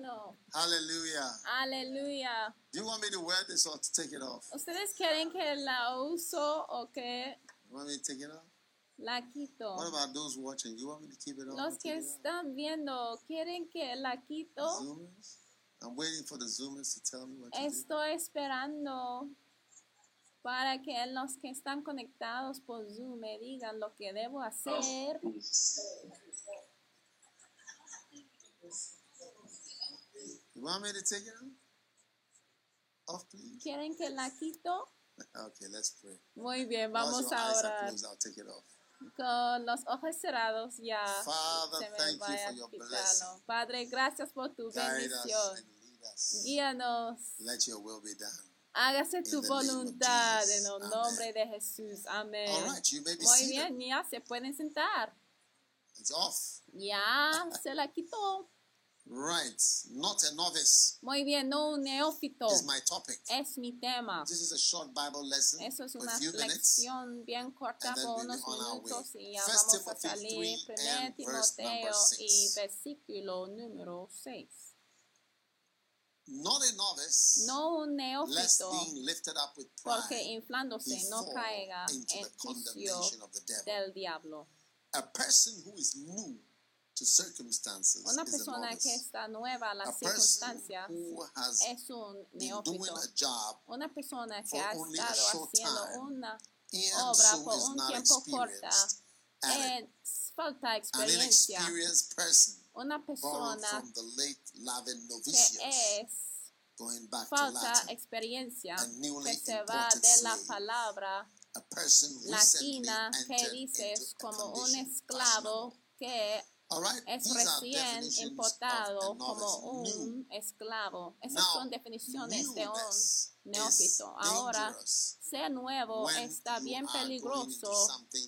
No? Hallelujah. Aleluya. Do you want me to wear this or to take it off? ¿Ustedes quieren que la uso o que You want me to take it off? la quito? What about those watching? You want me to keep it on? Los que están viendo, ¿quieren que la quito? Zoomers? I'm waiting for the Zoomers to tell me what to do. Estoy esperando para que los que están conectados por Zoom me digan lo que debo hacer. You want me to take it off? Off, please? ¿Quieren que la quito? Okay, let's pray. Muy bien, vamos a orar. Con los ojos cerrados ya Father, se me thank you vaya your quitarlo. blessing. Padre, gracias por tu Guide bendición. Guíanos. Let your will be done. Hágase tu voluntad en el Amen. nombre de Jesús. Amén. Right, you Muy bien, ya se pueden sentar. It's off. Ya se la quitó. Right. Not a novice Muy bien, no un neófito. is my topic. Es mi tema. This is a short Bible lesson Eso es una lección bien corta por unos minutos y ya First vamos a salir. 3 Primer Timoteo y versículo número 6. Not a novice, No un neófito, being lifted up with porque inflándose no caiga into en the juicio condemnation of the devil. del diablo. A person who is new Una persona que está nueva a las circunstancias who has es un neófito. a job Una persona que ha only a estado short haciendo una obra por is un tiempo corta es falta experiencia. Una persona from the late Lavin que es going back to falta experiencia que se va de la palabra latina que dices como un esclavo que es recién importado como un esclavo. Esas son definiciones de un neófito. Ahora, ser nuevo está bien peligroso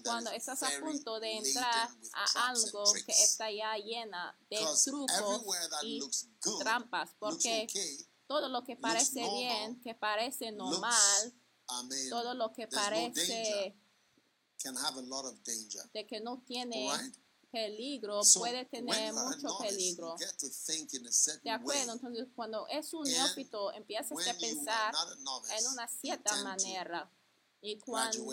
cuando estás a punto de entrar a algo que está ya llena de trucos everywhere that y looks good, trampas, porque todo lo que parece bien, que parece normal, todo lo que parece can have a lot of danger. de que no tiene? Peligro, So, puede tener mucho peligro. ¿De acuerdo? Entonces, cuando es un neófito, empiezas a pensar novice, en una cierta manera. Y cuando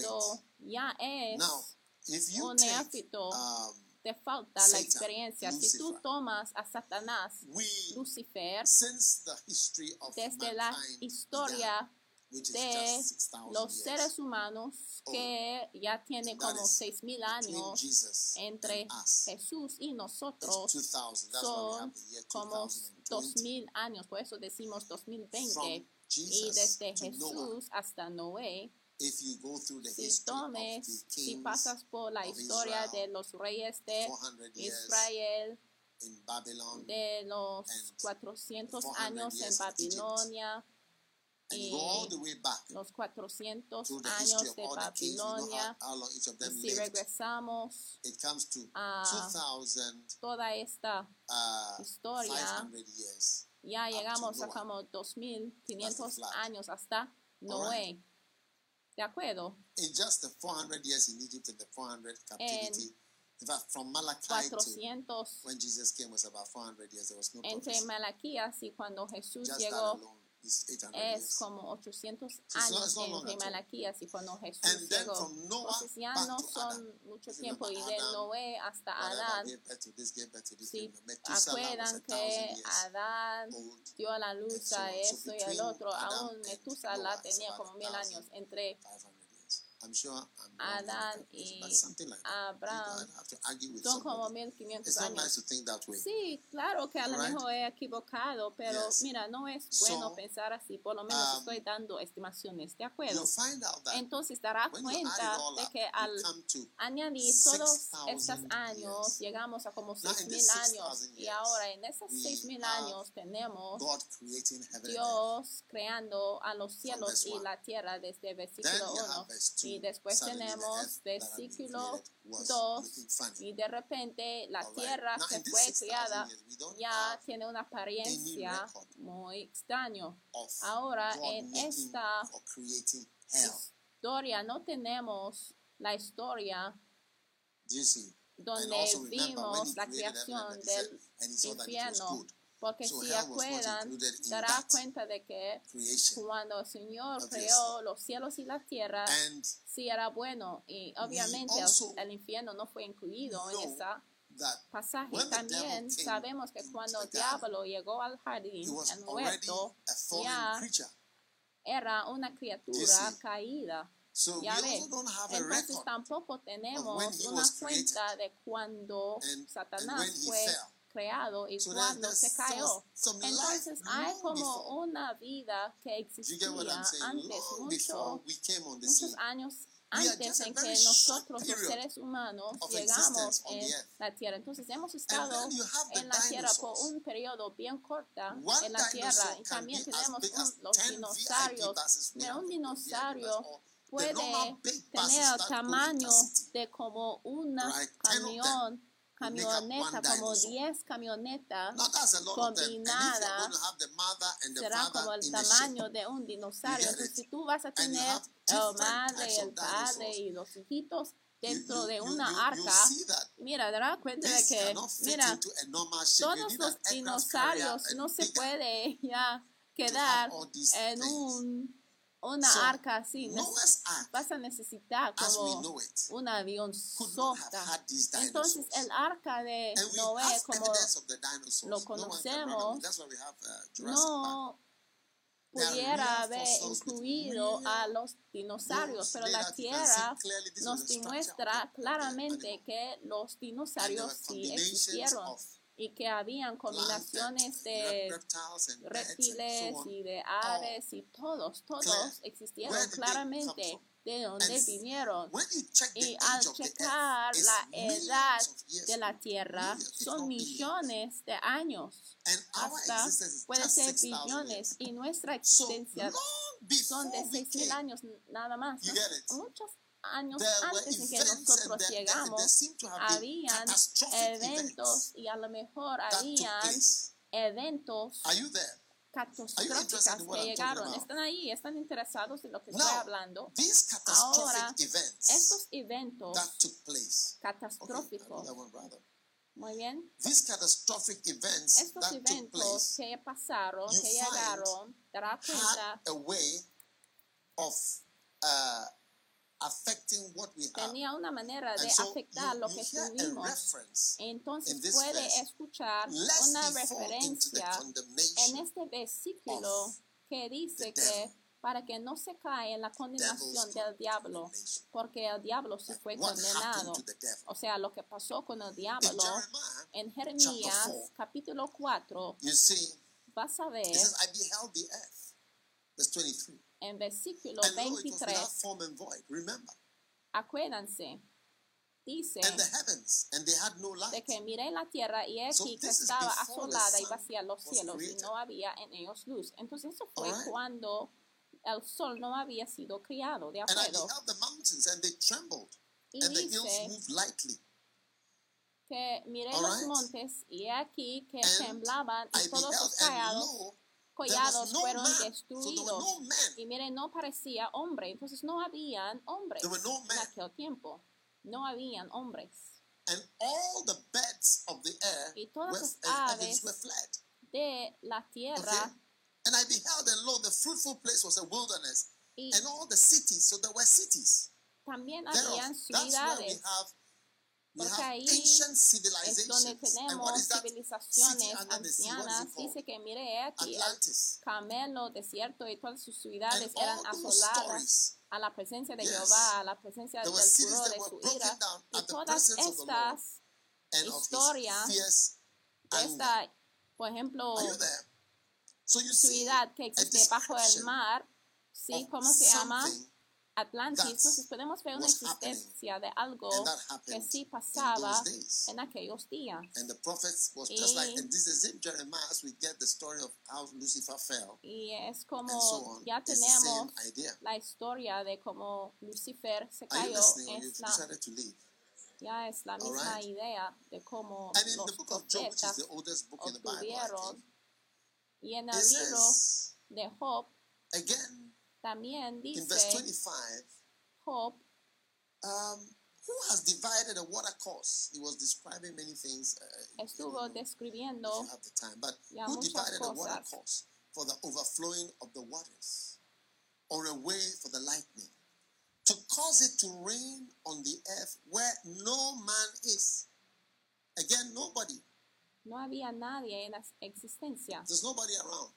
ya es Now, un neófito, um, te falta la Satan, experiencia. Si tú Lucifer. tomas a Satanás, we, Lucifer, since the history of desde la historia de 6,000 los seres humanos que ya tiene como is seis mil between años Jesus entre Jesús y nosotros 2,000. Son como 2020. dos mil años, por eso decimos 2020. From Y desde Jesús hasta Noé, if you go through the si tomes, si pasas por la historia Israel, de los reyes de 400 years Israel, in Babylon, de los and 400 400 años en Babilonia, and you go all the way back los 400 through the history años de Babilonia, y them si regresamos a 2,500 toda esta uh, historia, years. ya llegamos a como 2500 flood. años hasta Noé. ¿De acuerdo? The 400 years in Egypt and the 400 captivity, in fact, from Malachi to 400 when Jesus came was about 400 years. There was no entre. Malaquías y cuando Jesús llegó alone, It's 800 es como 800 it's not- años all. Malaquías y cuando Jesús llegó. Entonces ya no son mucho tiempo y de Noé hasta Adán. Si acuerdan que Adán dio a la luz a esto y al otro, aún is tenía como mil años entre 500 years. I'm sure I'm Adán y like. Abraham son como somebody. 1500 It's not años. nice to think that way. Sí, claro que a lo Alright. mejor he equivocado, pero Yes. mira, no es So, bueno pensar así, por lo menos um, estoy dando estimaciones, ¿de acuerdo? You'll find out that Entonces dará when you add it cuenta all de up, que al añadir todos 6,000 estos años, years. llegamos a como Now, in 6,000 these años. 6,000 Y ahora en esos we 6,000 have años tenemos God creating heaven and earth. Dios creando a los cielos y one. la tierra desde Then versículo you 1. Y después tenemos versículo created was 2. looking funny. Y de repente la tierra que fue 6,000 creada years, we don't ya tiene una apariencia muy extraño. of Ahora en esta historia no tenemos la historia donde vimos la creación del infierno. Porque So si acuerdan, dará cuenta de que Creation. cuando el Señor Obviously. creó los cielos y la tierra, And sí era bueno. Y obviamente el- el, infierno no fue incluido en ese pasaje. También sabemos que cuando el diablo llegó al he jardín, was el huerto, a fallen ya creature. era una criatura caída. So we Ya ve. also don't have a Entonces tampoco tenemos una cuenta de cuando and- and Satanás he fue. Creado y So cuando se cayó. some- some life Entonces hay como before. una vida que existía antes, mucho, muchos años antes en que nosotros los seres humanos llegamos en la tierra. Entonces hemos estado en la tierra por un periodo bien corta en la tierra y también tenemos un- los 10 dinosaurios. Have un dinosaurio puede tener tamaño de como una Right, 10 of them camión, camioneta, one como dinosaur. 10 camionetas, Now that's a lot of them. And if you're combinada, going to have the mother and the será como el tamaño de un dinosaurio. Entonces, si tú vas a tener el different madre, el padre y los hijitos dentro de una arca, mira, dará cuenta de que, mira, todos los dinosaurios no se puede ya quedar en un, una So, arca así. Vas a necesitar como it, un avión these Entonces el arca de Noé, como lo conocemos, uh, no pudiera haber incluido a los dinosaurios, pero la Tierra nos demuestra claramente que los dinosaurios sí existieron y que habían combinaciones de reptiles y de aves y todos, todos existieron claramente de donde And vinieron. Y al checar la edad de la Tierra, son millones de años, hasta puede ser 6,000 billones, y nuestra existencia son de before we 6.000 came, años nada más. ¿no? Muchos años antes en que nosotros llegamos, habían eventos y a lo mejor habían eventos catastróficas que llegaron. Están ahí, están interesados en lo que estoy hablando. Ahora, events Estos eventos catastróficos, muy bien, These catastrophic events estos eventos que pasaron, que llegaron, dará cuenta had a way of uh, affecting what we have. Tenía una manera de afectar you, lo que tuvimos. reference Entonces in this puede verse, escuchar una referencia en este versículo que dice que para que no se cae en la condenación del diablo, porque el diablo sí fue condenado. O sea, lo que pasó con el diablo Jeremiah, en Jeremías capítulo 4, you see, vas a ver it says, I beheld the earth. Verse 23. En versículo And lo, it was 23, without form and void. Remember. acuérdense, dice And the heavens, and they had no de light. que miré la tierra y So aquí que this is estaba asolada y vacía los cielos y created. no había en ellos luz. Entonces eso fue cuando el sol no había sido criado, ¿de And I acuerdo? beheld the mountains, and they trembled, Y and the hills dice moved lightly. que miré los montes y aquí que And temblaban I y todos los and callados, collados no fueron man. So destruidos. were no. Y miren, no parecía hombre, entonces no habían hombres no en aquel tiempo. No habían hombres. And all the birds of the air Y todas were, las aves were fled. De la tierra Okay. And I beheld, and lo, the fruitful place was a wilderness, Y and all the cities. So there were cities. también habían ciudades. Porque ahí Es donde. And tenemos civilizaciones ancianas. Dice que mire he aquí el Atlantis. Desierto y todas sus And ciudades eran all those asoladas a la presencia de Yes. Jehová, a la presencia del furor de su ira. Y todas presence of the Lord estas, and of historia his fierce anger. esta, por ejemplo? So ciudad que existe bajo el mar, ¿sí? ¿Cómo se llama? Atlantis. Entonces podemos ver una existencia de algo que sí in pasaba en aquellos días. And the prophets was just like, Y- and this is in Jeremiah, as we get the story of how Lucifer fell Y es so como ya tenemos la historia de cómo Lucifer se cayó, es la, ya es la misma idea de cómo And in los the book of Job, which is profetas the oldest book in the Bible, I obtuvieron. Y en el libro de Job again, también in verse 25, Job, um, who has divided a water course? He was describing many things. Uh, estuvo know, if you have the time, but who divided a water course for the overflowing of the waters, or a way for the lightning, to cause it to rain on the earth where no man is? Again, nobody. no había nadie en la existencia. There's nobody around.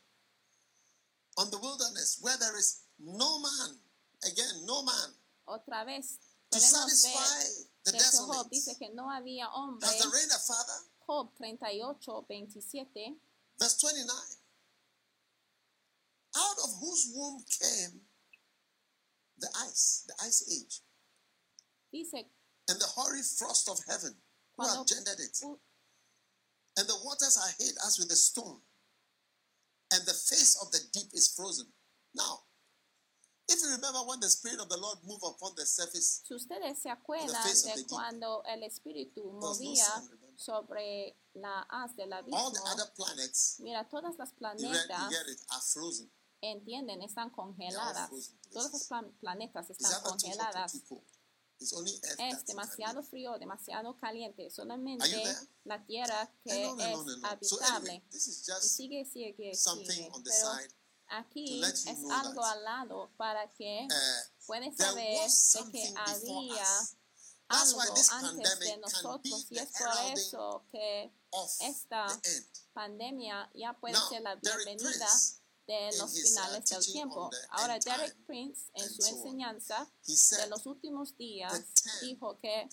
On the wilderness where there is no man. Again, no man. Otra vez To satisfy the que Job dice que no había hombre. Has the rain a father? Job 38, 27 Verse 29. Out of whose womb came the ice, the ice age, dice and the hoary frost of heaven, who have gendered it? And the waters are hid as with a stone, and the face of the deep is frozen. Now, if you remember when the Spirit of the Lord moved upon the surface, Si ustedes se acuerdan de the cuando el espíritu no movía sobre la haz del all abismo, the other planets, mira, todas las you planetas, it, are frozen. entienden, están congeladas. Todas las plan- planetas It's están congeladas. It's only Earth Es demasiado frío, demasiado caliente. Solamente la tierra que es. So habitable. anyway, this is Y just sigue, sigue, something on the Pero side. Aquí es algo al lado para que Uh, puedes there saber de que había algo antes de nosotros y es por eso que esta pandemia ya puede Now, ser la bienvenida de los uh, finales del tiempo. Ahora Derek Prince en su enseñanza de los últimos días dijo que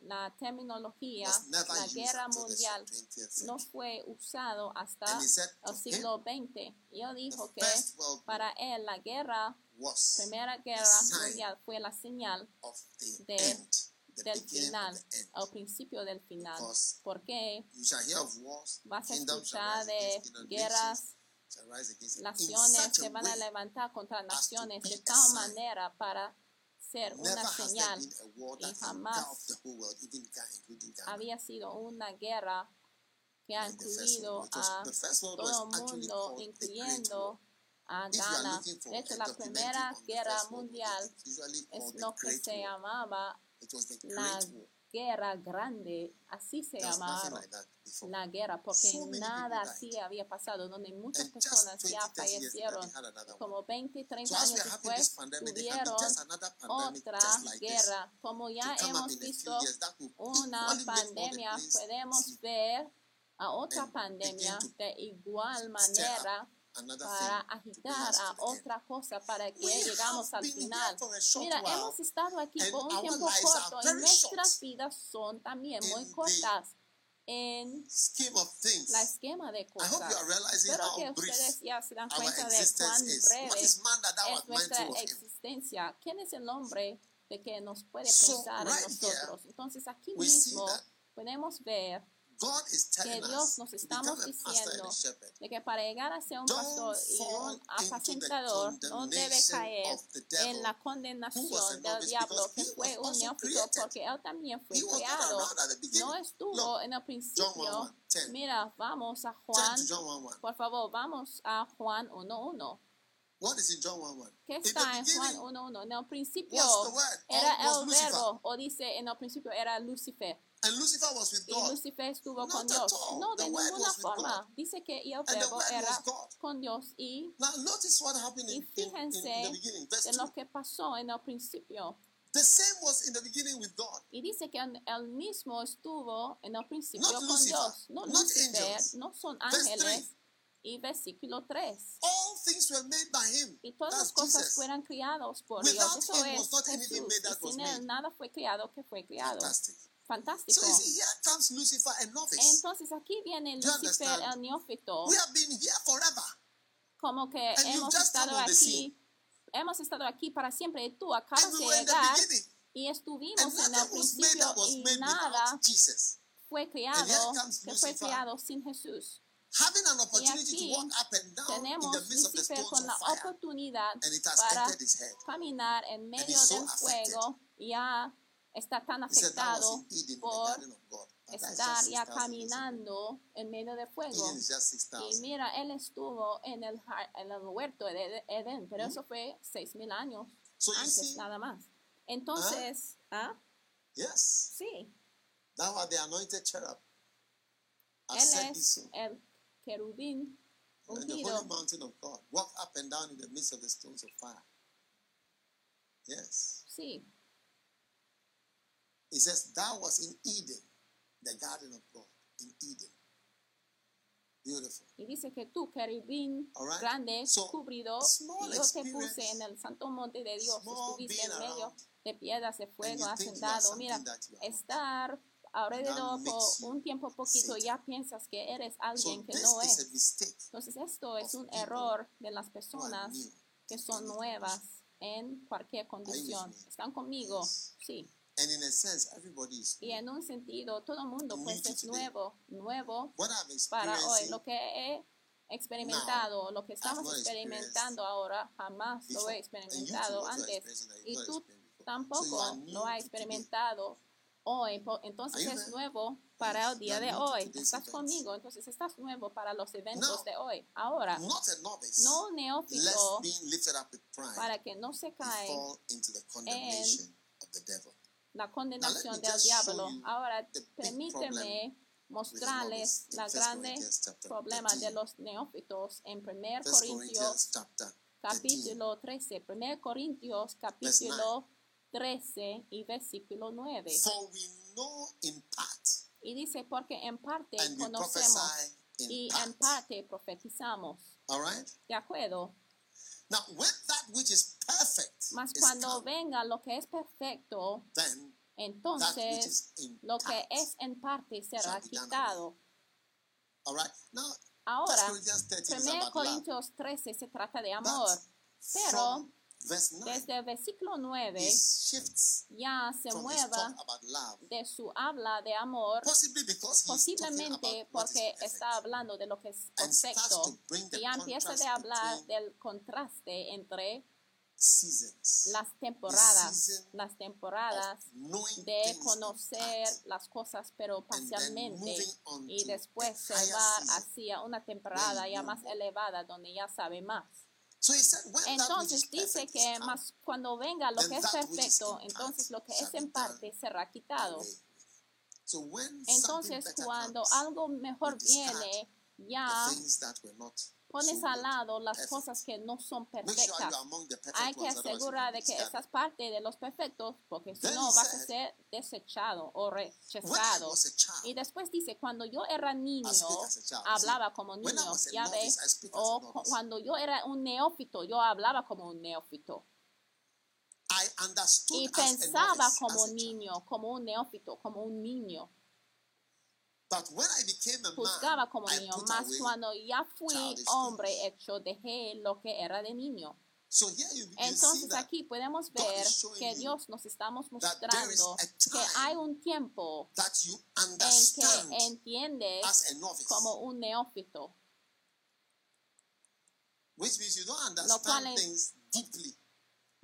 la terminología, la guerra mundial 20th no fue usado hasta el siglo XX. Y él dijo que para él la guerra, primera guerra mundial fue la señal de- del final, al principio del final. Porque vas a escuchar de guerras, naciones se van a levantar contra naciones de tal manera para ser una señal. y jamás. Había sido una guerra que ha incluido a todo el mundo, incluyendo a Ghana. De hecho, la Primera Guerra Mundial es lo que se llamaba la. Guerra Grande, así se llamaba la guerra, porque nada así había pasado, donde muchas personas 20, ya 30 years later, fallecieron. Como 20, So 30 as años después tuvieron otra guerra. Como ya hemos visto una pandemia, podemos ver a otra and pandemia de igual manera para agitar a otra cosa para que llegamos al final. Mira, hemos estado aquí por un tiempo corto y nuestras vidas son también muy cortas en la esquema de cosas. Espero que ustedes ya se dan cuenta de cuán breve es nuestra existencia. ¿Quién es el hombre de que nos puede pensar en nosotros? Entonces aquí mismo podemos ver que Dios nos estamos diciendo de que para llegar a ser un pastor y un apacentador no debe caer en la condenación del diablo que fue un neófito porque él también fue creado. No estuvo en el principio. 1:1, 10. Mira, vamos a Juan. to John 1 1. Por favor, vamos a Juan 1.1. What is in John 1 1? ¿Qué está en Juan beginning 1.1? En el principio era was el verbo, o dice en el principio era Lucifer. And Lucifer was with Y God. Lucifer estuvo Not con Dios. all. No, The de ninguna forma. Dice que y el verbo era con Dios y Now notice what happened Y in, in, in, fíjense in the beginning. Verse 2. lo que pasó en el principio. The same was in the beginning with God. Y dice que el mismo estuvo en el principio Not con Lucifer, Dios. No not Lucifer, angels. no son ángeles. Y versículo 3. All things were made by him. Y todas las cosas Jesus. fueran criados por Without Dios. Eso him es was not anything Jesús. made that Y was sin made. él nada fue criado que fue. Fantastic. Fantástico. So see, here comes Lucifer, a novice. Entonces aquí viene Lucifer, el neófito, We have been here forever. como que And hemos estado aquí, hemos estado aquí para siempre. Y tú acabas And de in llegar y And estuvimos en el principio y nada fue comes que fue Lucifer. criado sin Jesús. Having an opportunity to aquí walk up and down in Tenemos the midst of the Lucifer con la oportunidad para caminar en medio del fuego y ya está tan that was afectado por estar ya 6,000 caminando en medio del fuego. Y 6,000. mira, él estuvo en el, en el huerto de Edén, pero eso fue seis mil años So you antes nada más. Entonces, ¿ah? yes, Sí, thou art the anointed cherub. Él es el querubín In the ungido. holy mountain of God. Walk up and down in the midst of the stones of fire. Yes. Sí, It says, Thou was in Eden, the garden of God. In Eden. Beautiful. y dice que tú, querubín right. grande, So, cubrido, small yo te puse en el santo monte de Dios, estuviste en medio around, de piedras de fuego, something Mira, estar alrededor por un tiempo poquito, Satan. ya piensas que eres So alguien que this no es. Entonces esto es un error de las personas new que son nuevas en cualquier condición. ¿Están conmigo? Yes. Sí. And in a sense, everybody is Y new. en un sentido, todo el mundo pues es today. nuevo, nuevo What I'm para hoy. Lo que he experimentado, lo que estamos experimentando ahora, jamás lo before. he you too, experimentado antes. Y tú. So tampoco new lo has experimentado hoy. Entonces es nuevo para Yes, el día de hoy. Estás conmigo, entonces estás nuevo para los eventos Now, de hoy. Ahora, novice. no neófito para que no se you cae la condenación del diablo. Ahora, permíteme mostrarles la 1 grande problema de 13. los neófitos en 1 First Corintios Corinthians chapter 13. capítulo 13. 1 Corintios capítulo 13 y versículo 9. For we know in part, Y dice, porque en parte conocemos y en parte profetizamos. ¿De acuerdo? Now, that which is Mas cuando venga lo que es perfecto, entonces lo que es en parte será quitado. Ahora, Corinthians 13 is 1 about love. Corintios 13 se trata de amor, pero from verse 9, desde el versículo 9 it shifts ya se mueva de su habla de amor, posiblemente porque está hablando de lo que es perfecto y ya empieza de hablar del contraste entre seasons. las temporadas, las temporadas de conocer las cosas pero parcialmente y después se va hacia una temporada ya más elevada donde ya sabe más. So he said, when that which Entonces is dice que más cuando venga lo que es perfecto, entonces lo que es be en parte será quitado. Entonces cuando comes, algo mejor viene, ya pones al lado las cosas que no son perfectas. Hay que asegurar de que estás parte de los perfectos, porque si no vas a ser desechado o rechazado. Y después dice, cuando yo era niño, hablaba como niño, ya ves. O cuando yo era un neófito, yo hablaba como un neófito. Y pensaba como niño, como un neófito, como un niño. But when I became a Juzgaba como I niño. Mas cuando ya fui hombre hecho, dejé lo que era de niño. So here you, you see Entonces aquí podemos ver que Dios nos is mostrando a que hay un tiempo that you en understand que entiendes as a novice, como un neófito. which means you don't Lo cual understand es- things deeply.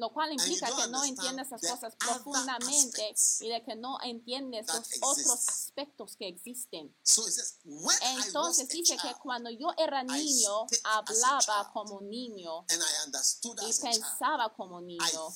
Lo cual implica que no entiendes the cosas profundamente y de que no entiendes los otros aspectos que existen. Entonces dice que cuando yo era niño, hablaba como niño y pensaba como niño,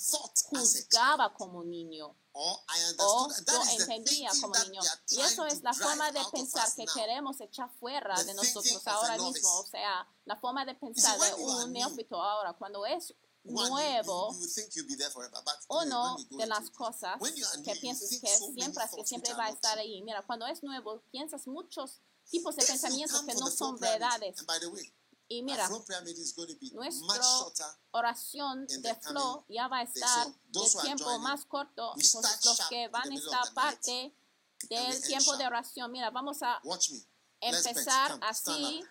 juzgaba como niño. o yo entendía como niño. Y eso es la forma de pensar que queremos echar fuera de nosotros ahora mismo. O sea, la forma de pensar de un neófito ahora, cuando es nuevo, you, you think you'll be there forever, but uno when you go de las cosas que piensas que siempre, que siempre va a estar ahí. Mira, cuando es nuevo, piensas muchos tipos de pensamientos que no son verdades. Y mira, nuestra shorter. oración de flow ya va a estar de tiempo más corto. Entonces start los que van a estar parte del tiempo de oración, mira, vamos a empezar así.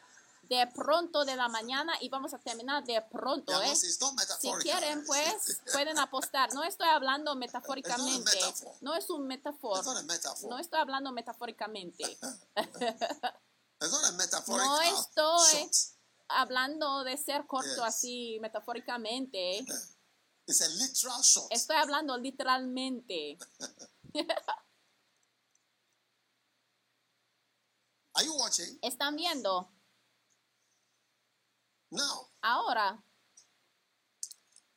De pronto de la mañana y vamos a terminar de pronto, ¿eh? Si quieren, pues pueden apostar. No estoy hablando metafóricamente. No es un metaphor. No estoy hablando metafóricamente. No estoy hablando de ser corto así metafóricamente. Shot. Estoy hablando literalmente. Are you watching? ¿Están viendo? Now, Ahora,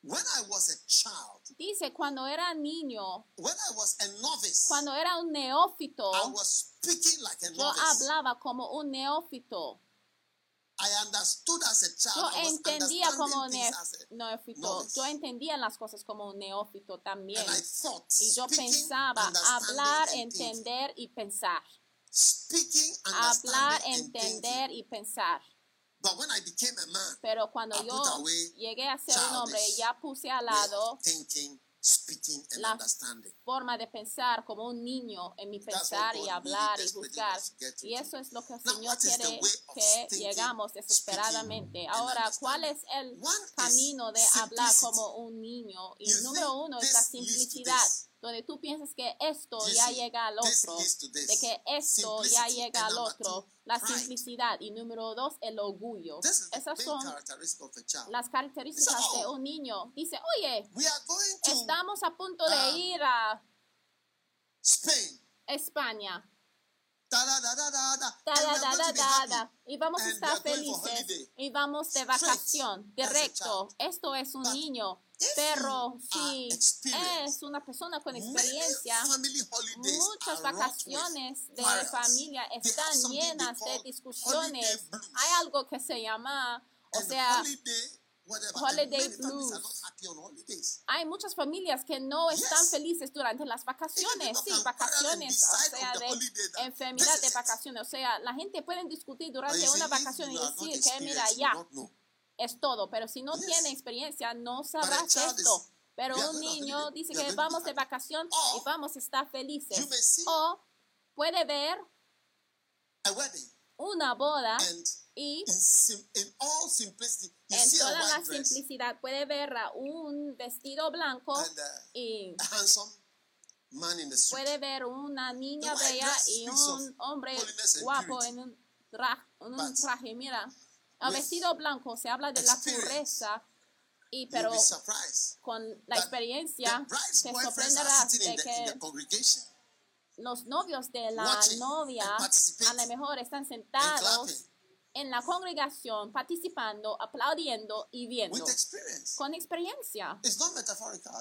when I was a child, dice, cuando era niño, when I was a novice, cuando era un neófito, I was speaking like a yo novice. hablaba como un neófito. I understood as a child. Yo I was entendía como understanding ne- things as a neófito. novice. Yo entendía las cosas como un neófito también. And I thought, Y yo speaking, pensaba understanding, hablar, and thinking. entender y pensar. Speaking, Hablar, understanding, and thinking. entender y pensar. But when I became a man, Pero cuando I yo put away llegué a ser un hombre, ya puse al lado of thinking, speaking, and la understanding. forma de pensar como un niño en mi pensar y hablar y juzgar. Y eso es lo que el Señor quiere que llegamos desesperadamente. Ahora, ¿cuál es el camino de hablar como un niño? Y número uno es la simplicidad, this. Donde tú piensas que esto ya llega al otro, de que esto ya llega al otro, la simplicidad. Y número dos, el orgullo. Esas son las características de un niño. Dice, oye, We are going to estamos a punto de um, ir a. España. Y vamos a estar felices y vamos de vacación. Directo. Esto es un niño. Pero si es una persona con experiencia, muchas vacaciones de familia están llenas de discusiones. Hay algo que se llama, o sea, holiday, blues. hay muchas familias que no están felices durante las vacaciones. Sí, vacaciones, o sea, de enfermedad de vacaciones. O sea, la gente puede discutir durante una vacación y decir que, mira, ya. Es todo. Pero si no Yes. tiene experiencia, no sabrás child esto. is- Pero un niño dice que vamos de vacación Or y vamos a estar felices. O puede ver una boda y en toda la simplicidad puede ver a un vestido blanco y puede ver una niña bella y un hombre guapo en un, traje. Mira, with vestido blanco se habla de la pureza, y pero con la experiencia te sorprenderás de que los novios de la novia a lo mejor están sentados en la congregación participando, aplaudiendo y viendo con experiencia.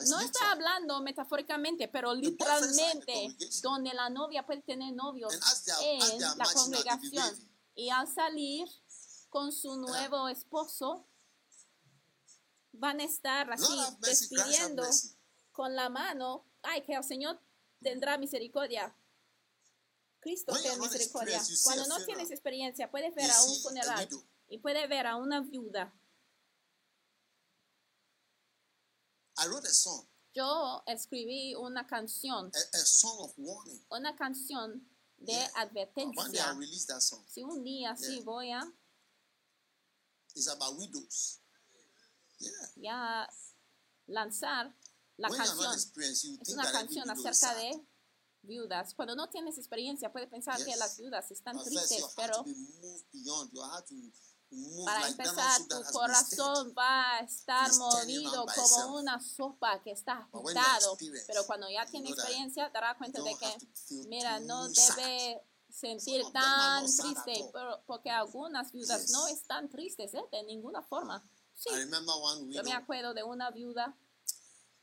No literal. hablando metafóricamente, pero literalmente, donde la novia puede tener novios en la congregación. Y al salir con su nuevo esposo, van a estar así despidiendo mercy. con la mano. Ay, que el Señor tendrá misericordia. Cristo not misericordia. Cuando no tienes experiencia, puedes ver a un funeral y puedes ver a una viuda. I wrote a song, Yo escribí una canción, a, a song of warning. una canción de day advertencia. Si un día sí voy a It's about widows. Yeah. ya lanzar la when canción. Es una canción acerca de viudas. Cuando no tienes experiencia, puedes pensar que Yes. las viudas están tristes, pero Para empezar, tu corazón va a estar movido como una sopa que está agitado. Pero cuando ya you tiene know that experiencia, te darás cuenta de que, mira, no debe sentir tan triste, pero, porque algunas viudas Yes. no están tristes, ¿eh? De ninguna forma. Sí, I remember one yo me acuerdo de una viuda,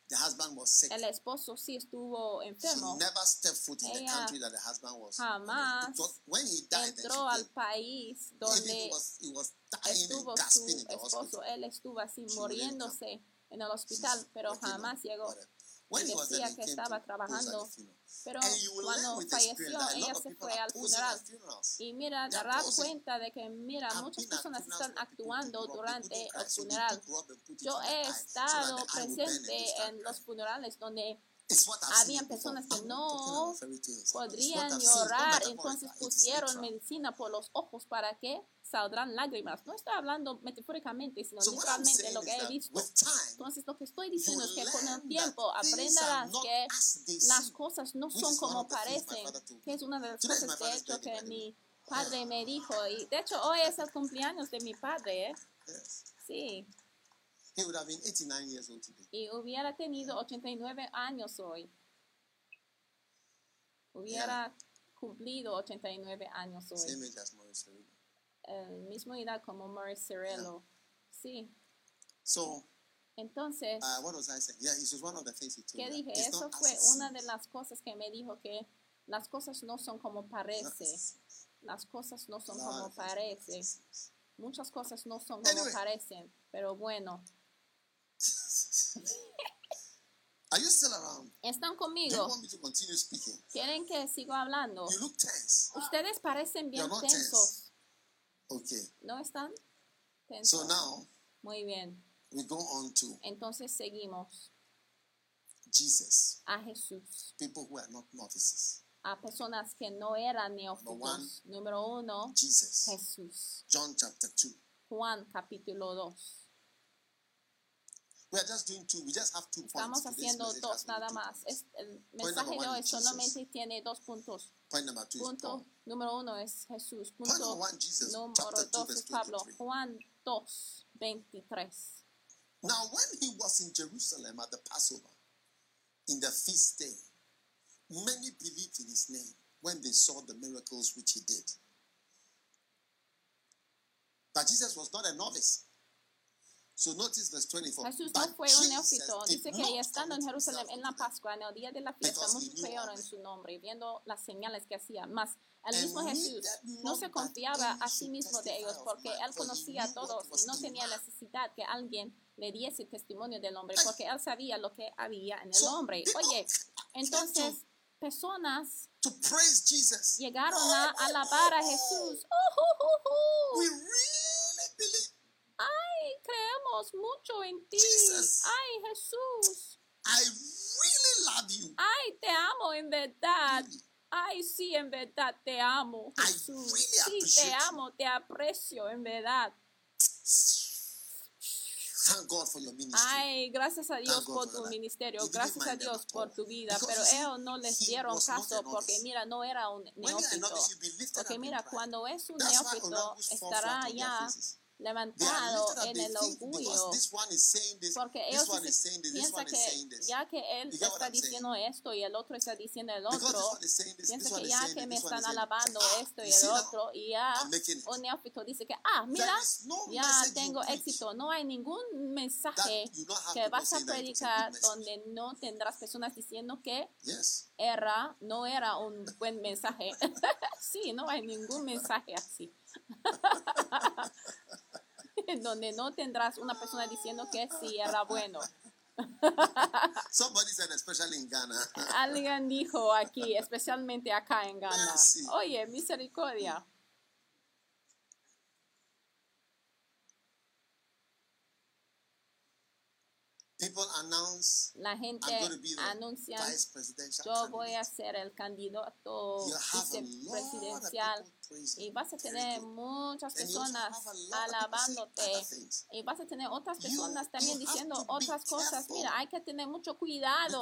the husband was sick. el esposo sí estuvo She enfermo. never stepped foot in the Ella country that the husband was. jamás Entró al país donde was, was estuvo su esposo, él estuvo así muriéndose en el hospital, pero jamás llegó. whatever. When he was decía que estaba trabajando. Pero cuando falleció, ella se fue al funeral. Y mira, posing. cuenta de que, mira, I've muchas personas están actuando durante el funeral. Yo he estado presente en los funerales donde Habían personas que no podrían not llorar, entonces pusieron medicina por los ojos para que saldrán lágrimas. No estoy hablando metafóricamente, sino literalmente lo que he visto. Entonces lo que estoy diciendo es que con el tiempo aprenderás que las cosas no son como parecen, que es una de las cosas de hecho que mi padre me dijo. Y de hecho hoy es el cumpleaños de mi padre, ¿eh? Sí. He would have been 89 years old today. Y hubiera tenido 89 años hoy. Hubiera cumplido 89 años hoy. Same age as Maurice Cerullo. El mismo edad como Maurice Cirillo. Sí. So, Entonces, uh, what was I saying? Yeah, it was one of the things he told ¿qué me. dije? It's Eso fue una de las cosas que me dijo que las cosas no son como parece. as- Las cosas no son como parece. Muchas cosas no son como Anyway. parecen. Pero bueno, Are you still around? están Do you conmigo. want me to continue speaking? ¿Quieren que siga hablando? You look tense. Ustedes parecen bien You're not tense. tensos. Okay. ¿No están? So Tensos. now Muy bien. we go on to Entonces seguimos Jesus. a Jesús, People who are not novices. a personas que no eran one. neófitos. Número uno, Jesus. Jesús. John chapter 2. Juan capítulo 2. We are just doing two. We just have two points. Estamos haciendo dos nada two más. Es- el mensaje de hoy solamente tiene dos puntos. Point number two Punto número uno es Jesús. Point Punto number one, Jesus, número chapter 2, dos es Pablo. 23. Juan 2, 23. Now, when he was in Jerusalem at the Passover, in the feast day, many believed in his name when they saw the miracles which he did. But Jesus was not a novice. Jesús no fue un neófito. Dice que estando en himself en la. Pascua, en el día de la fiesta, muchos creyeron en su nombre, viendo las señales que hacía. Más, el mismo Jesús no se confiaba a sí mismo de ellos porque él conocía a todos y no tenía necesidad que alguien le diese testimonio del hombre porque él sabía lo que había en el So, hombre. Oye, entonces to- personas To praise Jesus. llegaron a alabar a Jesús. ¡Oh, oh, oh, oh! We really believe. ¡Ay, creemos mucho en ti! Jesus. ¡Ay, Jesús! I really love you. ¡Ay, te amo en verdad! ¡Ay, sí, en verdad te amo, I Jesús! really Sí, te you. amo, te aprecio en verdad. Thank God for your ministry. Ay, gracias a Dios por tu ministerio, gracias a Dios por tu vida, Because pero you ellos no les dieron caso porque mira, no era un neófito. Porque mira, cuando es un neófito, estará ya levantado en el orgullo. because this one is saying this, Porque ellos piensan que ya que él está diciendo esto y el otro está diciendo el otro, piensa que ya que me están alabando esto y el otro, y ya un neófito dice que, ah, mira, ya tengo éxito. No hay ningún mensaje que vas a predicar donde no tendrás personas diciendo que era, no era un buen mensaje. sí, no hay ningún mensaje así. donde no tendrás una persona diciendo que sí era bueno. Somebody said, especially in Ghana. Alguien dijo aquí, especialmente acá en Ghana, oye, misericordia. People announce, La gente I'm going to be the anuncia, vice presidential yo voy a ser el candidato You vicepresidencial y vas a tener muchas you personas alabándote y vas a tener otras You- personas también you diciendo otras cosas. Mira, hay que tener mucho cuidado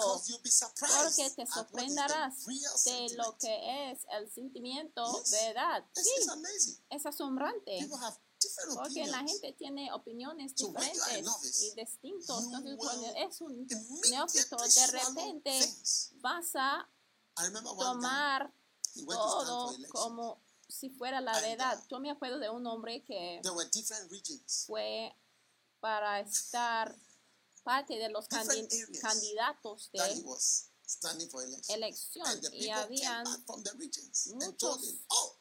porque te sorprenderás de lo que es el sentimiento Yes. verdad. Sí, es asombrante. People have Porque la gente tiene opiniones diferentes y distintos. Entonces, cuando es un neófito, de repente vas a tomar todo como si fuera la verdad. uh, Yo me acuerdo de un hombre que There were different regions. fue para estar parte de los candidatos de was standing for election. elección And the y habían back from the regions and told him, muchos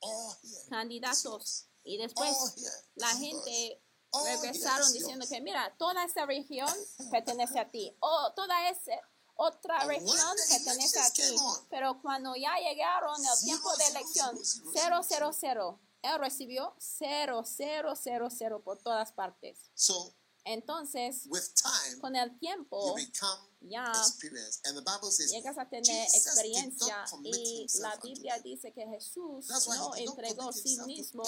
oh, candidatos. Y después here la gente here regresaron diciendo que mira, toda esta región pertenece a ti, o toda esa otra when región pertenece a ti, pero cuando ya llegaron el tiempo de elección, zero, zero, cero, zero, cero, cero, él recibió cero, cero, cero, cero por todas partes. So Entonces, with time, con el tiempo, become ya experienced. And the Bible says llegas a tener experiencia y la Biblia dice que Jesús no entregó sí mismo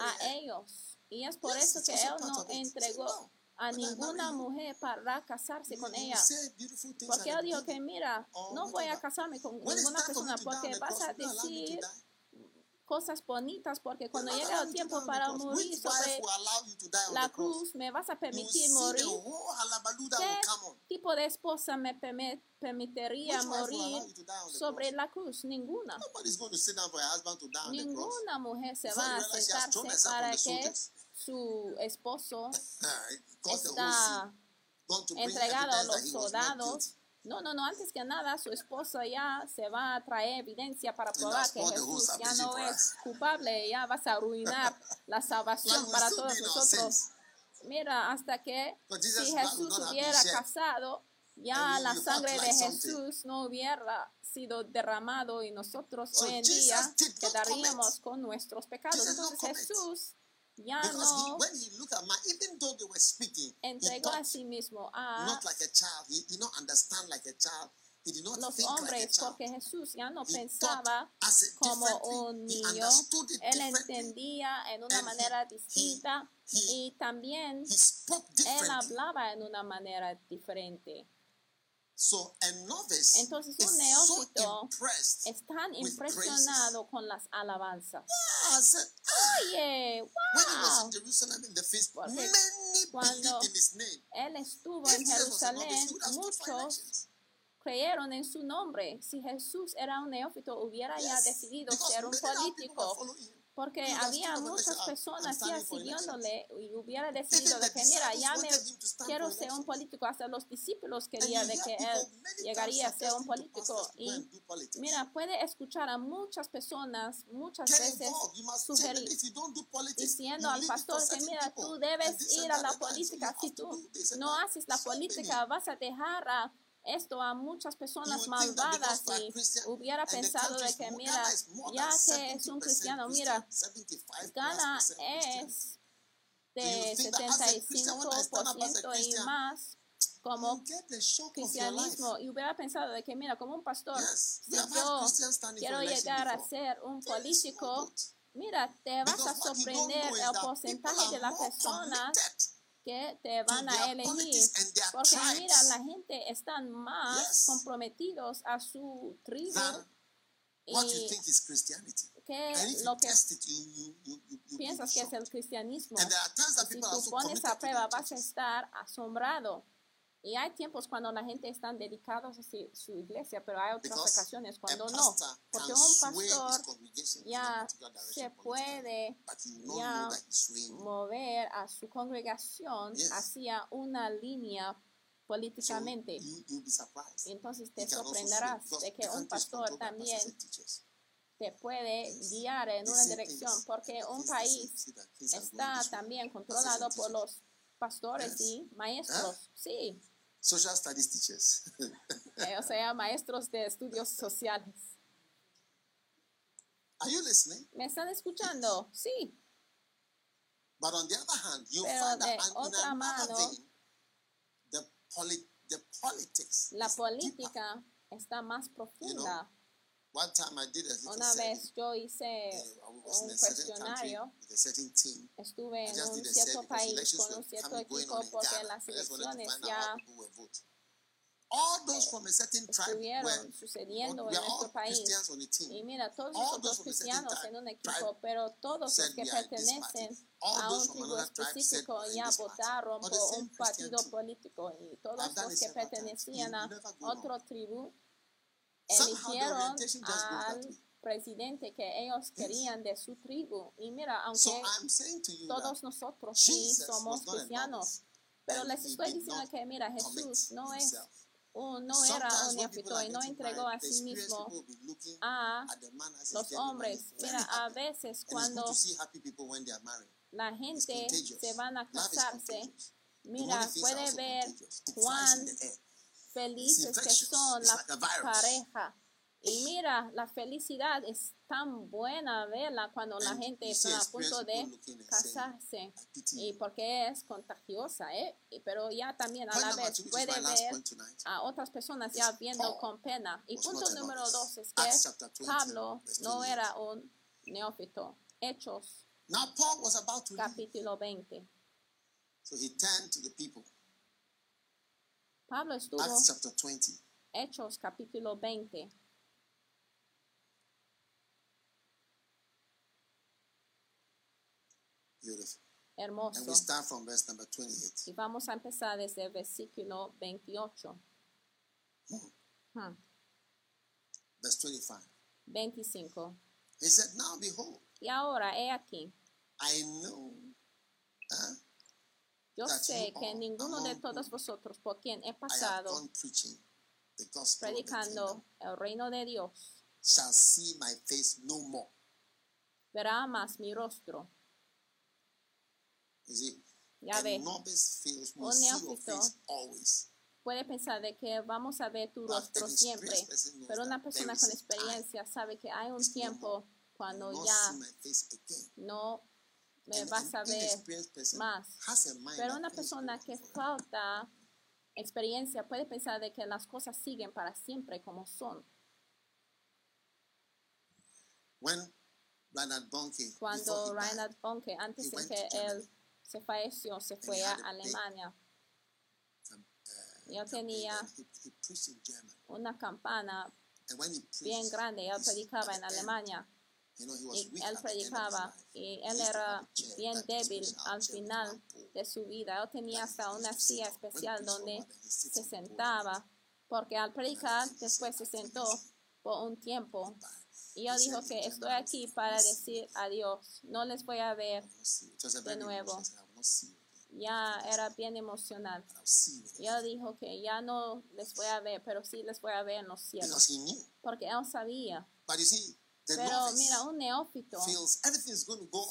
a ellos. Y es por eso que él no entregó a ninguna mujer para casarse con ella. Porque él dijo que mira, or no voy a casarme con ninguna persona porque vas a decir? Cosas bonitas porque cuando llega el tiempo para morir sobre la cruz, me vas a permitir morir. ¿Qué tipo de esposa me permitiría morir sobre la cruz? Ninguna. Ninguna mujer se va a sentarse para que su esposo está entregado a los soldados. No, no, no, antes que nada, su esposa ya se va a traer evidencia para probar que Jesús ya no es culpable, ya vas a arruinar la salvación para todos nosotros. Mira, hasta que si Jesús hubiera casado, ya la sangre de. Jesús no hubiera sido derramado y nosotros So hoy en día quedaríamos con nuestros pecados. Entonces. Jesús ya Because no. he, when he looked at man, even though they were speaking, he entregó a sí mismo a not like a child. He did not understand like a child. He did not los hombres porque Jesús ya no pensaba como un niño, él entendía en una manera distinta he- y también él hablaba en una manera diferente. So a novice Entonces, un so neófito impressed. Es tan impresionado con las alabanzas. I said, ah, Oye, when he was wow. in Jerusalem in the feast, Porque many cuando in his name. Él estuvo If en Jerusalén, muchos creyeron en su nombre. Si Jesús era un neófito, hubiera ya Yes, decidido because ser un político. Porque había muchas said, "Ah, I'm personas ya siguiéndole y hubiera decidido de que, mira, ya me quiero ser un político. Hasta los discípulos querían de que él llegaría a ser un to político. Y mira, puede escuchar a muchas personas muchas veces sugerir diciendo al pastor que mira, tú debes ir a la política. Si tú no haces la política, vas a dejar a esto a muchas personas malvadas y hubiera pensado de que mira, ya que es un 70% cristiano, mira, 75 Ghana es de you think that as a Christian, when I stand up as a 75% y más como cristianismo y hubiera pensado de que mira, como un pastor, si yo quiero llegar a ser un político, mira, te vas a sorprender el porcentaje de las personas que te van a elegir. Porque mira, la gente están más comprometidos a su tribu what you y think is Christianity. que And if lo you que test it, you, you, you, you, you piensas que es el cristianismo. And there are times that Si are tú so pones a prueba, vas a estar asombrado. Y hay tiempos cuando la gente está dedicados a su su iglesia, pero hay otras Because ocasiones cuando no. Porque un pastor ya se puede ya mover a su congregación Yes. hacia una línea So políticamente. you. Y entonces te sorprenderás de que un pastor también te puede guiar en una dirección, porque un país está también controlado por los pastores y maestros, sí, Social studies teachers. eh, o sea, maestros de estudios sociales. Are you listening? ¿Me están escuchando? Sí, But on the other hand, you Pero find that otra another mano, vein, the, the politics la deeper. política está más profunda. One time I did a Una vez yo hice in un cuestionario, with a certain team. estuve en un cierto país con un cierto equipo porque Ghana. las elecciones ya all those from a certain tribe were, estuvieron sucediendo en nuestro país. Y mira, todos nosotros cristianos en un equipo, pero todos los que pertenecen a un tribu específico ya votaron por un partido político. Y todos los que pertenecían a otra tribu eligieron al. Presidente que ellos querían de su tribu. Y mira, aunque todos nosotros sí somos cristianos, pero les estoy diciendo que mira, Jesús no es no era un are y no entregó a sí mismo a los hombres. Mira, a veces cuando la gente se van a casarse, mira, puede ver cuán felices que son la pareja. Y mira, la felicidad es tan buena verla cuando la gente está a punto de casarse. Y porque es contagiosa, ¿eh? Pero ya también a la vez puede ver a otras personas ya viendo con pena. Y punto número dos es que chapter 20, Pablo no 28. era un neófito. Hechos capítulo 20. so he turned to the people. Pablo estuvo, Acts chapter 20. Hechos capítulo 20. Beautiful. And Hermoso. we start from verse number 28. Y vamos a empezar desde el versículo 28. Hmm, Verse 25. 25. He said, Now behold, Y ahora, he aquí, I know huh, yo sé que ninguno de todos vosotros por quien he pasado predicando el reino de Dios shall see my face no more. verá más mi rostro. You see, Ya a ve, novice feels will Un always. puede pensar de que vamos a ver tu But rostro siempre, pero una persona con experiencia sabe que hay un tiempo cuando ya no me vas a ver más. Pero una persona on que falta experiencia puede pensar de que las cosas siguen para siempre como son. Cuando Reinhard Bonke, antes de que él. Se falleció, se fue a Alemania. Yo tenía German. una campana bien grande él predicaba en Alemania. Y él predicaba y él era bien débil al final de su vida. Él tenía hasta una silla especial donde se sentaba porque al predicar después se sentó por un tiempo. Y yo He dijo que estoy aquí "I will para decir adiós, no les voy a ver I will not see you." It was a de nuevo. emotional. He said, "I will not see you again, ya era bien emocional. Yo again." dijo que ya no les voy a ver, pero sí les voy a ver en los cielos, porque él sabía. Pero mira, un neófito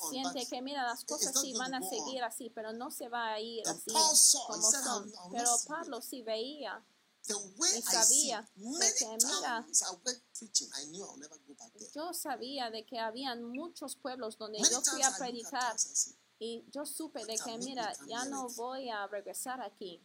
siente que mira las cosas sí van a seguir así, pero no se va a ir así como son. "I'll- I'll Pero Pablo sí veía y sabía que, mira, Yo sabía de que habían muchos pueblos donde yo fui a predicar y yo supe de que, mira, ya no voy a regresar aquí.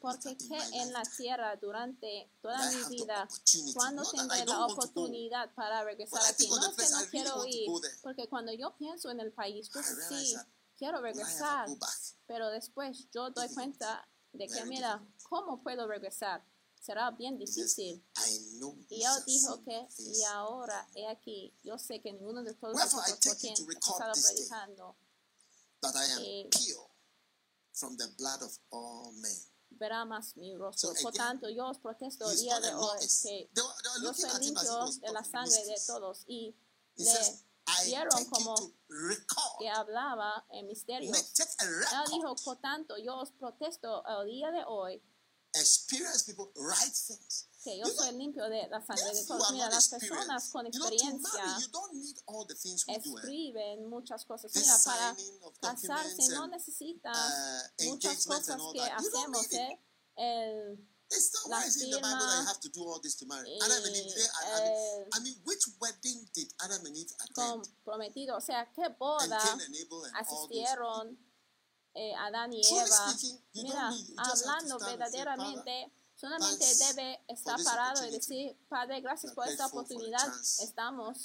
Porque en la tierra durante toda mi vida, cuando tendré la oportunidad para regresar aquí, no the que no quiero ir, porque cuando yo pienso en el país, yo sí quiero regresar, pero después yo doy cuenta de que, mira. ¿cómo puedo regresar? Será bien difícil. Y él dijo que, y ahora, he aquí, yo sé que ninguno de todos por quien he estado predicando eh, pure from the blood of all men. verá más mi rostro. Por tanto, yo os protesto el día de hoy que yo soy limpio de la sangre de todos y le vieron como que hablaba en misterios. Él dijo, por tanto, yo os protesto el día de hoy Experienced people write things. que yo soy limpio de la sangre de todos. Mira, las personas con experiencia all. Eh? escriben muchas cosas. Mira, para casarse no and necesitas uh, muchas and cosas all que hacemos. ¿eh? El, It's not why is it in the Bible that you have to do all this to marry. Adam and Eve, they, I, mean, I mean, which wedding did Adam and Eve attend? comprometido. O sea, qué And boda Cain and Abel and all those. asistieron eh, Adán y Eva. Mira, hablando verdaderamente, Solamente debe estar parado y decir, Padre, gracias por esta oportunidad. Estamos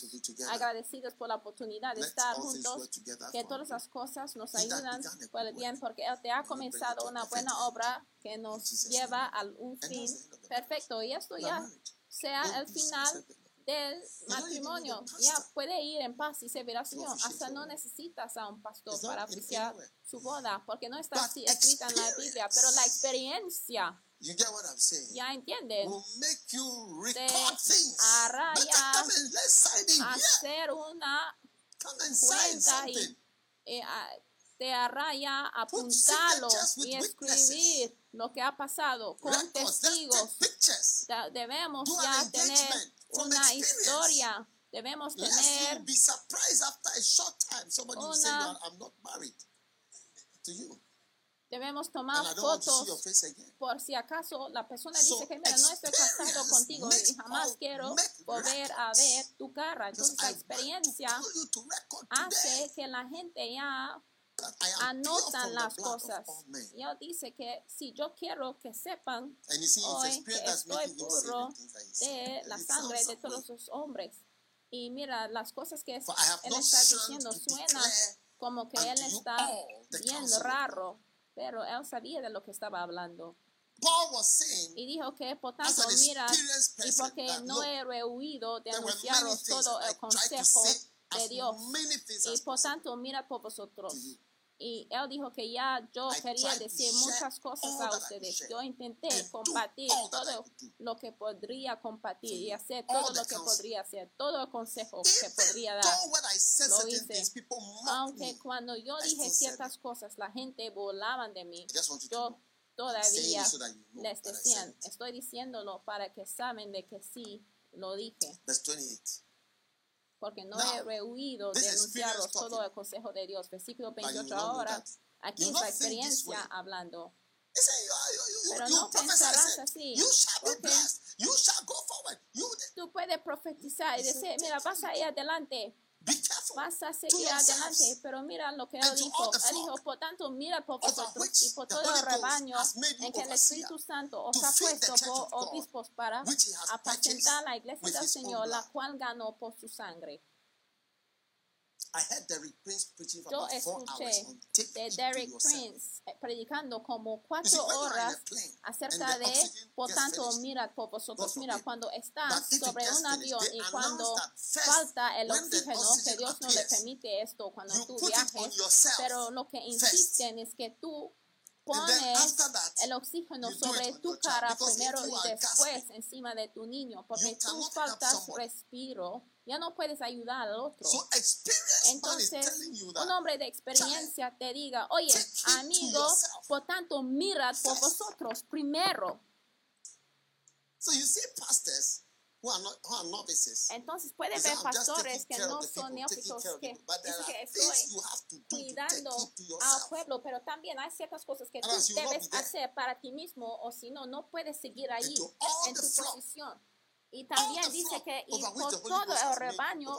agradecidos por la oportunidad de estar juntos. Que todas las cosas nos ayudan por el bien, porque Él te ha comenzado una buena obra que nos lleva a un fin perfecto. Y esto ya sea el final. Del matrimonio. Ya puede ir en paz y servir al Señor. officiate Hasta no necesitas a un pastor para oficiar su boda, porque no está así escrita en la Biblia. Pero la experiencia, You get what I'm saying? ya entienden, Will make you te record things. hará Better ya come and let's sign in here. hacer una Come and sign cuenta y te hará ya Put apuntarlo y escribir lo que ha pasado con testigos. Debemos ya tener una historia. Debemos tener Una-. Debemos tomar fotos por si acaso la persona So, dice que mira no estoy casado contigo y jamás all- quiero volver a ver tu cara. Entonces la experiencia hace que la gente ya anotan las cosas. Y él dice que si yo quiero que sepan see, hoy que estoy puro de la sangre de todos los hombres. Y mira, las cosas que él está diciendo suenan como que él está of raro, pero él sabía de lo que estaba hablando. Paul was saying, Y dijo que por tanto, an mira, y porque no he rehuido de anunciaros todo el consejo de Dios. Y por tanto, mira por vosotros. you. Y él dijo que ya yo quería decir muchas cosas a ustedes. Yo intenté compartir todo lo que podría compartir y you. hacer todo lo que podría hacer, todo el consejo que podría dar. Lo hice. Aunque cuando yo dije ciertas cosas, la gente volaban de mí. Yo todavía les decían, estoy diciéndolo para que saben de que sí lo dije, Verse 28. Porque no Now, he rehuido this de experience anunciaros todo el consejo de Dios. Versículo But you 28 will not know ahora, aquí You es will la not think this experiencia hablando. Pero no pensarás así, Tú puedes profetizar y decir, mira, vas a ir adelante. Vas a seguir adelante, pero mira lo que él dijo. Él dijo, por tanto, mira por vosotros y por todo el rebaño en que el Espíritu Santo os ha puesto por obispos para apacentar la iglesia del Señor, la cual ganó por su sangre. I heard Derek Prince preaching for Yo escuché de Derek. Prince eh, predicando como cuatro horas acerca de, por tanto, mira por vosotros, mira, cuando estás sobre un avión y cuando falta el oxígeno, que Dios no le permite esto cuando tú viajes, pero lo que insisten es que tú pones el oxígeno sobre tu cara primero y después encima de tu niño, porque tú faltas respiro, ya no puedes ayudar al otro. So Entonces, un hombre de experiencia te diga, oye, amigo, por tanto, mirad por vosotros primero. So you see pastors who are not who are novices. Entonces puede ver "I'm just pastores que no son neófitos que people." But there dicen que are things estoy cuidando al pueblo, pero también hay ciertas cosas que tú debes hacer para ti mismo o si no, no puedes seguir all en tu posición. Y también dice que y por todo el rebaño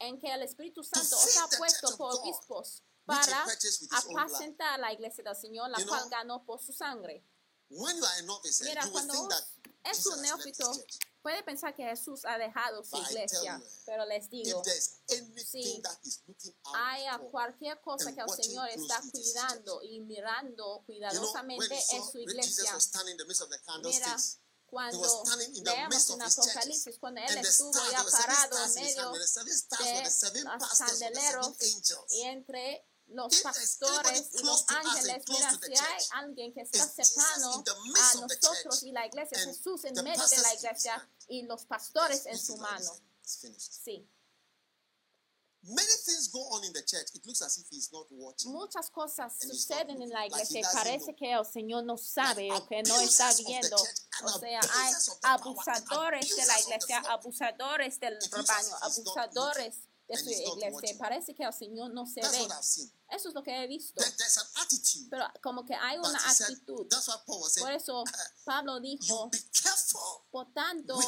en que el Espíritu Santo os ha puesto por obispos para apacentar la iglesia del Señor, la cual ganó por su sangre. Mira, cuando es un neófito, puede pensar que Jesús ha dejado su iglesia, pero les digo, haya for, cualquier cosa que el Señor está cuidando y mirando cuidadosamente en su iglesia. Mira, cuando leemos en. Apocalipsis, cuando Él estuvo ya parado en medio de los candeleros y entre los pastores y los ángeles, mira, si hay alguien que está cercano a nosotros y la iglesia, Jesús en medio de la iglesia y los pastores en su mano. Sí, muchas cosas suceden en la like iglesia doesn't parece que el Señor no sabe Like o que no está viendo. O sea, hay abusadores de la iglesia, abusadores del It looks rebaño, as if he's not abusadores de su iglesia. Parece que el Señor no se ve. Eso es lo que he visto. Pero como que hay una actitud. Por eso Pablo dijo, por tanto,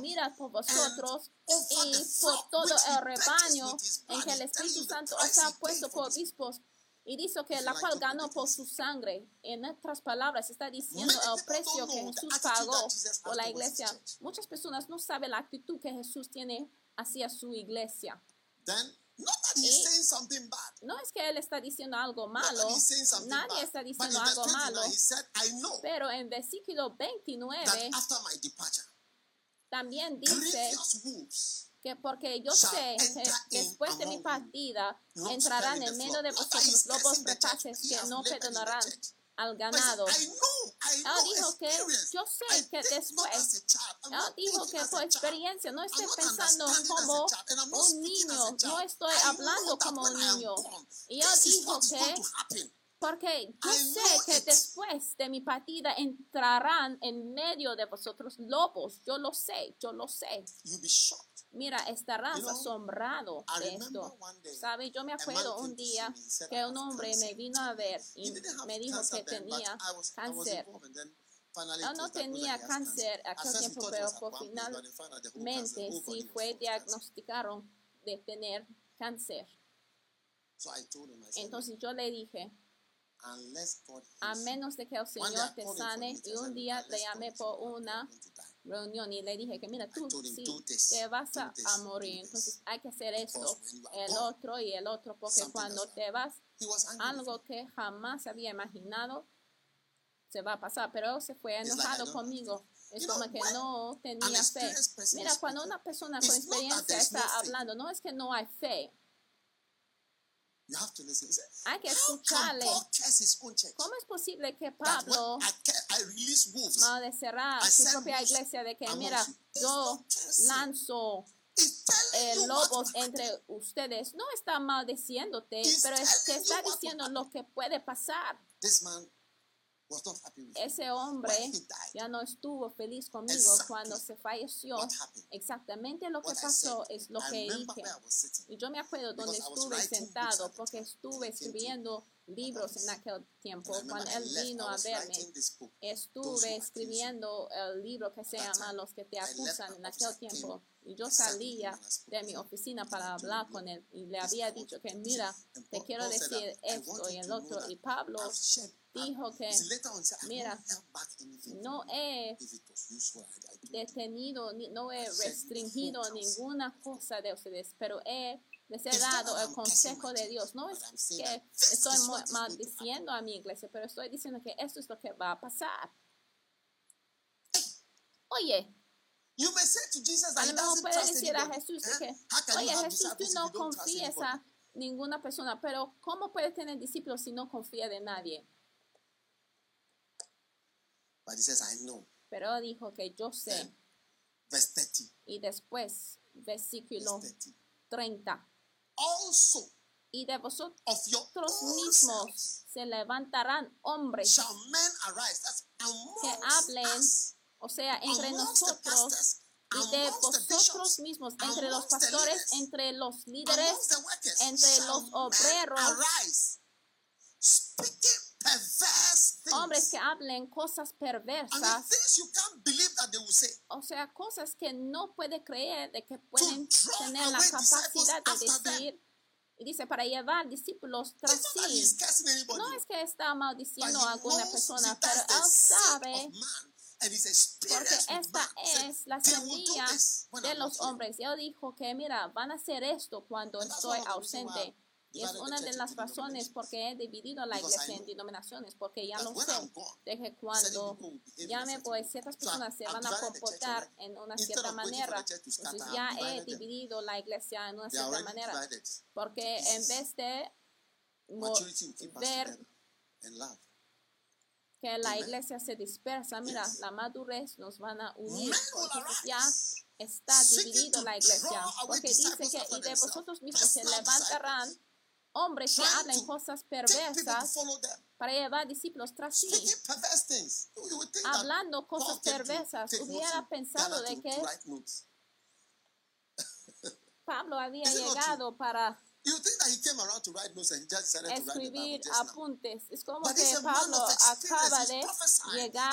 mira por vosotros y por todo el rebaño en que el Espíritu Santo os ha puesto por obispos Y dice que la cual ganó por su sangre. En otras palabras, está diciendo el precio que Jesús pagó por la iglesia. Muchas personas no saben la actitud que Jesús tiene hacia su iglesia. Then, not that he's Y- saying something bad. No es que él está diciendo algo malo, nadie bad. está diciendo algo 29, malo, said, I know pero en versículo that 29 after my departure, también dice que porque yo sé que después de mi partida entrarán en medio de vosotros lobos rapaces que no perdonarán. Al he ganado. Él know dijo que yo sé que después, él not dijo que por experiencia. No estoy pensando como un niño, no estoy hablando como un niño. Y él dijo que porque yo sé que después de mi partida entrarán en medio de vosotros lobos. Yo lo sé, yo lo sé. Mira, estarás asombrado de esto. ¿Sabe? Yo me a acuerdo un día que "I un hombre cancer." me vino a ver y me dijo que tenía cáncer. it no tenía cáncer At aquel tiempo, pero por finalmente sí fue diagnosticaron de tener cáncer. Entonces yo le dije, a menos de que el Señor te sane, y un "Look, día le llamé por una going to die." Reunión y le dije que mira, tú sí "Do this, te vas a, a morir, this." entonces hay que hacer esto, el otro y el otro, porque cuando te vas, algo que jamás había imaginado se va a pasar, pero él se fue enojado conmigo. Es como que no tenía fe. Mira, cuando una persona con experiencia está hablando, no es que no hay fe, You have to listen. Hay que escucharle. ¿Cómo es posible que Pablo I su propia iglesia de que, mira, yo lanzo eh, lobos entre ustedes? No está maldiciéndote, He's pero es que está diciendo lo que puede pasar. This man Ese hombre ya no estuvo feliz conmigo cuando se falleció. Exactamente lo que pasó es lo que dije. Y yo me acuerdo donde estuve sentado porque estuve escribiendo libros en aquel tiempo. Cuando él vino a verme, estuve escribiendo el libro que se llama Los que te acusan en aquel tiempo. Y yo salía de mi oficina para hablar con "Look, él y le había dicho que he said." mira, te quiero decir that, "I esto y el otro. Y Pablo dijo que See, later on, he said, "I've mira, no he If it was useful, I, I do it." detenido, ni- no he restringido ninguna cosa de ustedes, pero he dado el consejo de Dios. No es que estoy maldiciendo a mi iglesia, pero estoy diciendo que esto es lo que va a pasar. Oye, You may say to Jesus that a lo mejor doesn't puede trust decir a. Jesús Eh? que, oye Jesús, tú no confías a ninguna persona, pero ¿cómo puedes tener discípulos si no confía de nadie? But he says, I know. Pero dijo que yo sé. Then, verse 30. Y después, versículo Verse 30. 30. Also, Y de vosotros mismos se levantarán hombres shall men arise. That's que hablen, us, o sea, entre nosotros pastors, y de vosotros mismos, entre los pastores, entre los líderes, entre los obreros, arise, perverse hombres que hablen cosas perversas, you can't that they will say. o sea, cosas que no puede creer de que pueden tener la capacidad de decir, y dice, para llevar discípulos tras sí. No es que está maldiciendo a alguna persona, pero él sabe Porque esta es la "They will do semilla de los here." hombres. Él dijo que, mira, van a hacer esto cuando estoy ausente. Y es una de las razones denominations. porque he dividido la iglesia en denominaciones, porque ya lo sé, de que cuando people will behave in ya a me certain voy, way. ciertas So personas se van a comportar en una cierta manera. Entonces ya he dividido la iglesia en una cierta manera. Porque en vez de ver que la iglesia se dispersa, mira, la madurez nos van a unir. Entonces ya está dividido la iglesia. Porque dice que y de vosotros mismos se levantarán hombres que to cosas perversas para llevar discípulos tras sí. Hablando cosas perversas. Hubiera pensado de que. Pablo había llegado para You think that he came around to write notes and he just decided to write the escribir apuntes. Es como But que Pablo acaba de llegar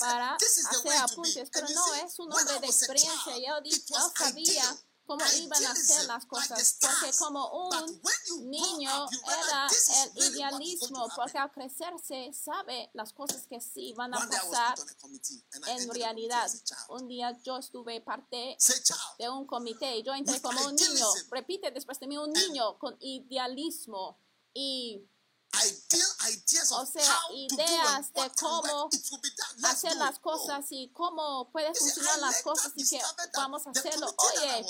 para hacer apuntes, pero no es un hombre de experiencia. child, Y él, di- it was él sabía cómo iban a hacer las cosas, porque como un niño era el idealismo, porque al crecerse sabe las cosas que sí van a pasar en realidad. Un día yo estuve parte de un comité y yo entré como un niño, repite después de mí, un niño con idealismo y o sea, ideas de cómo hacer las cosas y cómo puede funcionar las cosas y que vamos a hacerlo. Oye,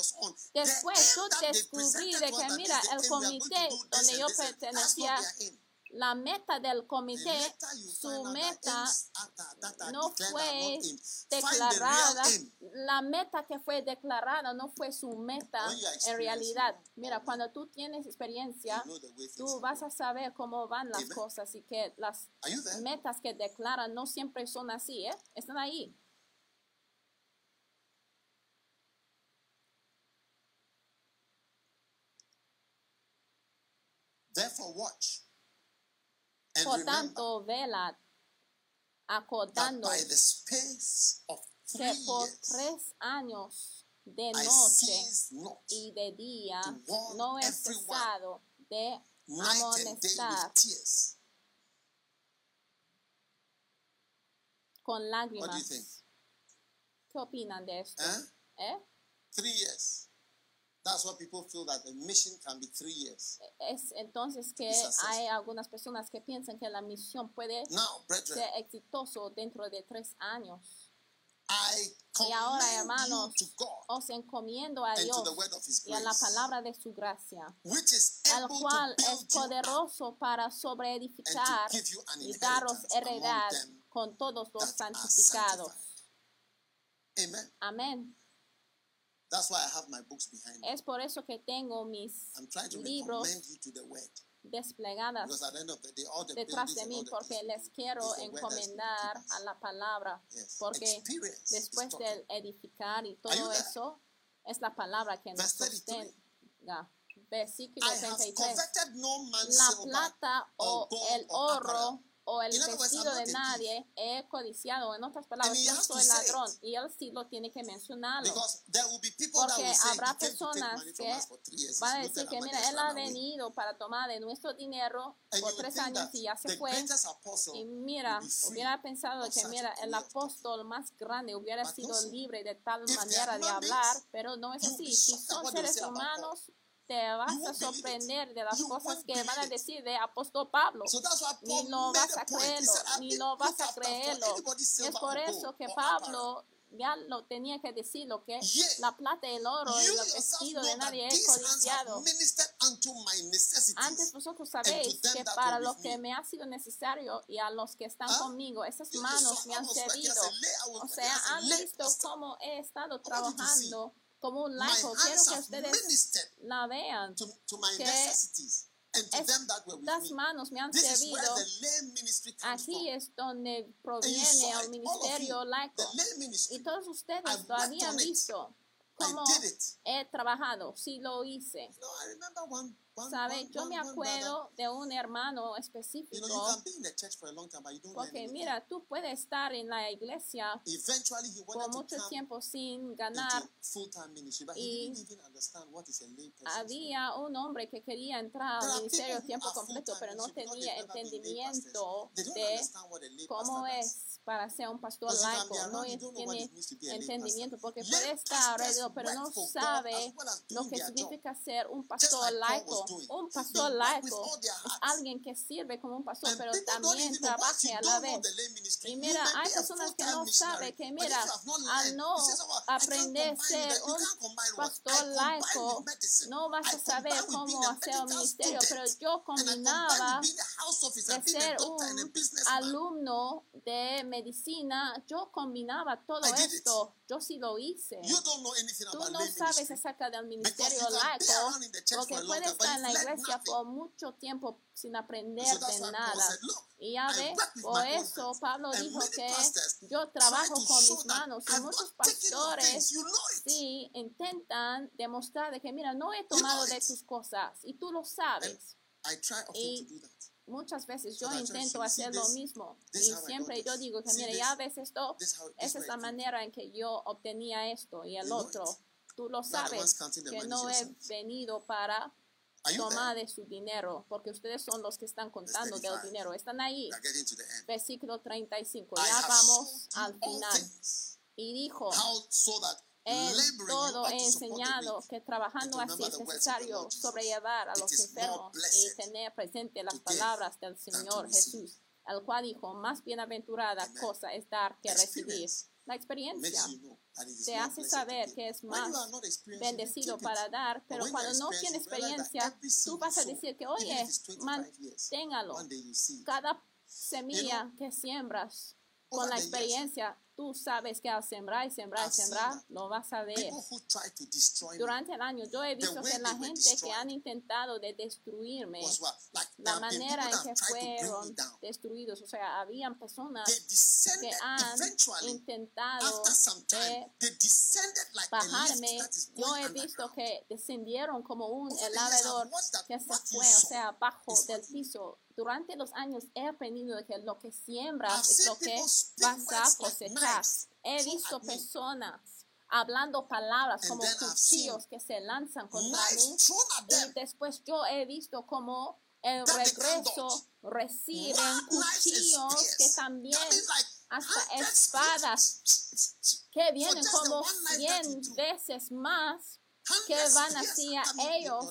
después yo descubrí de que, mira, el comité donde yo pertenecía la meta del comité, su meta no fue declarada, la meta que fue declarada no fue su meta en realidad. Mira, cuando tú tienes experiencia, tú vas a saber cómo van las cosas y que las metas que declaran no siempre son así, ¿eh? Están ahí. Therefore, watch. Por tanto, vela acordando que por tres años de noche y de día no he cesado de amonestar con lágrimas. ¿Qué opinan de esto? ¿Eh? Three years. That's why people feel that mission can be three years. Es entonces que hay algunas personas que piensan que la misión puede Now, brethren, ser exitoso dentro de tres años. I Y ahora, hermanos, you to God os encomiendo a Dios to the word of His y a la palabra de su gracia, which is el cual to es poderoso para sobreedificar y daros heredad con todos los santificados. Amén. That's why I have my books behind me. Es por eso que tengo mis I'm trying to libros recommend you to the word. desplegadas Because at the end of the day, all the detrás de mí porque les quiero encomendar a la palabra Yes. porque Experience después de edificar y todo eso es la palabra que nos Verse 33. sostenga. Versículo I have 33. coveted no man's La plata o el or oro. O el vestido de nadie he codiciado. En otras palabras, yo to soy ladrón y él sí lo tiene que mencionarlo. Because there will be people that Porque habrá "He came to take personas que. Van a decir que mira, él ha run away." venido para tomar de nuestro dinero por tres años y ya se fue. Y mira, hubiera pensado que mira, el apóstol más grande hubiera sido libre de tal manera de hablar, pero no es así. Si son seres humanos, te vas a sorprender de las cosas que van a decir de apóstol Pablo. Ni made vas a creerlo, said, "I ni look vas a creerlo. Es por or eso que or apparel." Pablo ya lo tenía que decir lo que la plata, el oro y el vestido de nadie have codiciado. Antes vosotros sabéis que para lo que me. ha sido necesario y a los que están conmigo, esas manos me han servido. O sea, han visto cómo he estado trabajando como un laico. Quiero que ustedes la vean. to, to my necessities and to them that were with Estas me. manos me han This is where servido. the lay ministry comes Aquí from. es donde proviene el ministerio laico. Y todos ustedes lo habían visto. I Cómo he trabajado. Sí lo hice. ¿Sabe? Yo me acuerdo de un hermano específico. Porque mira, tú puedes estar en la iglesia por mucho tiempo sin ganar. y. Había un hombre que quería entrar al ministerio tiempo completo, pero no tenía entendimiento de cómo es para ser un pastor laico. No tiene entendimiento porque puede estar alrededor, pero no sabe lo que significa ser un pastor laico. Un pastor laico their es alguien que sirve como un pastor, pero también you a la vez. Y mira, hay a personas que no saben que, mira, al no "Oh, aprender combine ser that." You un pastor laico, no vas a saber cómo a hacer un ministerio, pero yo combinaba a de a ser a un alumno de medicina, yo combinaba todo esto. Yo sí lo hice. Tú no sabes acerca del ministerio laico, porque a puedes estar en la iglesia por mucho tiempo sin aprender de nada. said, "Look, Y ya ve, por eso hands." Pablo dijo que yo trabajo con mis manos y muchos pastores sí intentan demostrar de que mira, no he tomado de tus cosas y tú lo sabes. Y. Muchas veces yo intento hacer lo mismo y siempre yo digo que mira, ya ves esto, esa es la manera en que yo obtenía esto y el otro. Tú lo sabes que no he venido para tomar de su dinero, porque ustedes son los que están contando del dinero. Están ahí. Versículo 35. Ya vamos al final. Y dijo, en todo he enseñado que trabajando así es necesario sobrellevar a los enfermos y tener presente las palabras del Señor Jesús, el cual dijo, más bienaventurada cosa es dar que recibir. La experiencia te hace saber que es más bendecido para dar, pero cuando no tienes experiencia, tú vas a decir que, oye, manténgalo. Cada semilla que siembras con la experiencia tú sabes que al sembrar y sembrar y sembrar, lo vas a ver. Durante el año yo he visto que la gente que han intentado de destruirme, la manera en que fueron destruidos, o sea, habían personas que han intentado de bajarme. Yo he visto que descendieron como un elevador que se fue, o sea, bajo del piso durante los años he aprendido que lo que siembras es lo que vas a cosechar. He visto personas hablando palabras como cuchillos que se lanzan contra mí. y después yo he visto como el regreso reciben cuchillos que también hasta espadas que vienen como 100 veces más que van hacia ellos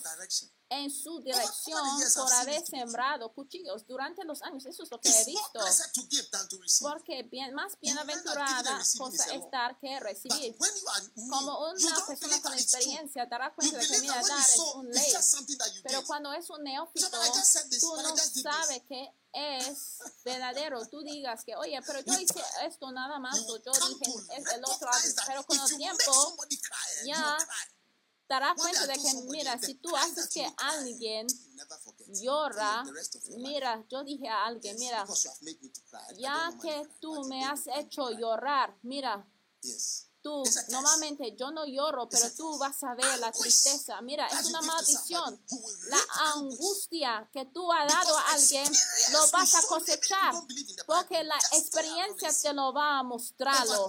en su dirección por haber sembrado cuchillos durante los años. Eso es lo que he visto. Porque bien, más bienaventurada cosa es dar que recibir. Como una persona con experiencia dará cuenta de que mira, dar es un ley. Pero cuando es un neófito, tú no sabes que es verdadero. Tú digas que, oye, pero yo hice esto nada más, o yo dije es el otro, pero con el tiempo ya dará cuenta de que, mira, si tú haces que alguien llora, mira, yo dije a alguien, mira, ya que tú me has hecho llorar, mira, tú, normalmente yo no lloro, pero tú vas a ver la tristeza. Mira, es una maldición. La angustia que tú has dado a alguien lo vas a cosechar, porque la experiencia te lo va a mostrarlo.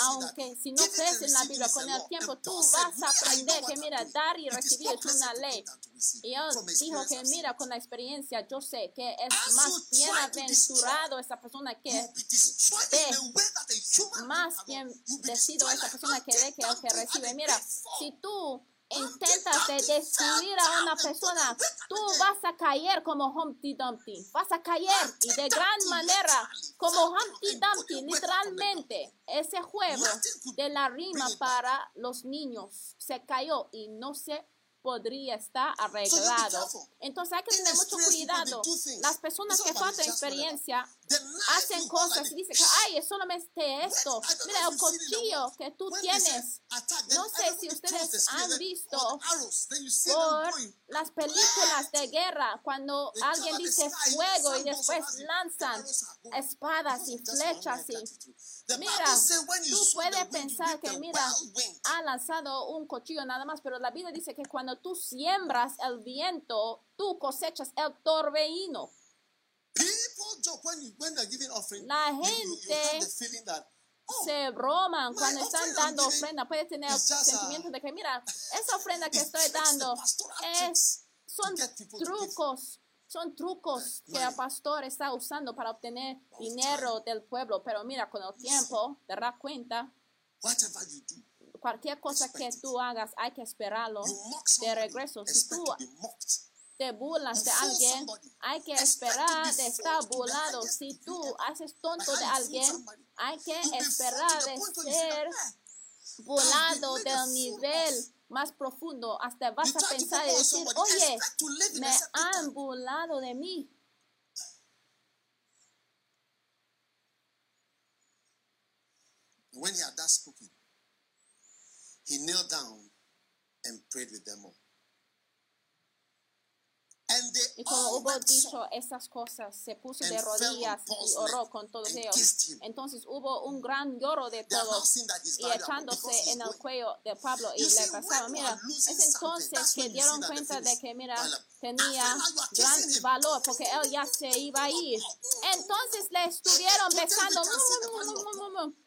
Aunque si no crees en la Biblia, con el tiempo tú vas a aprender que, mira, dar y recibir es una ley. Y Dios dijo que, mira, con la experiencia yo sé que es más bienaventurado esa persona que ve, más bien decido esa persona que ve que el que recibe. Mira, si tú intentas de destruir a una persona, tú vas a caer como Humpty Dumpty. Vas a caer y de gran manera como Humpty Dumpty, literalmente. Ese juego de la rima para los niños se cayó y no se podría estar arreglado. Entonces hay que tener mucho cuidado. Las personas que faltan experiencia hacen cosas y dicen ay, es solamente esto. Mira, el cuchillo que tú tienes. No sé si ustedes han visto por las películas de guerra, cuando alguien dice fuego y después lanzan espadas y flechas y Mira, tú puedes pensar que, mira, ha lanzado un cuchillo nada más, pero la Biblia dice que cuando tú siembras el viento, tú cosechas el torbellino. La gente se broman cuando están dando ofrenda. Puede tener el sentimiento de que, mira, esa ofrenda que estoy dando es, son trucos son trucos que el pastor está usando para obtener dinero del pueblo. Pero mira, con el tiempo te das cuenta. Cualquier cosa que tú hagas, hay que esperarlo de regreso. Si tú te burlas de alguien, hay que esperar de estar burlado. Si tú haces tonto de alguien, hay que esperar de ser burlado del nivel más profundo, hasta vas a pensar y decir, oye, me han burlado de mí. When he had that spoken, he knelt down and prayed with them all. Y como hubo dicho esas cosas, se puso de rodillas y oró con todos ellos. Entonces hubo un gran lloro de todos y echándose en el cuello de Pablo y le pasaba, mira, es entonces que dieron cuenta de que, mira, tenía gran valor porque él ya se iba a ir. Entonces le estuvieron besando.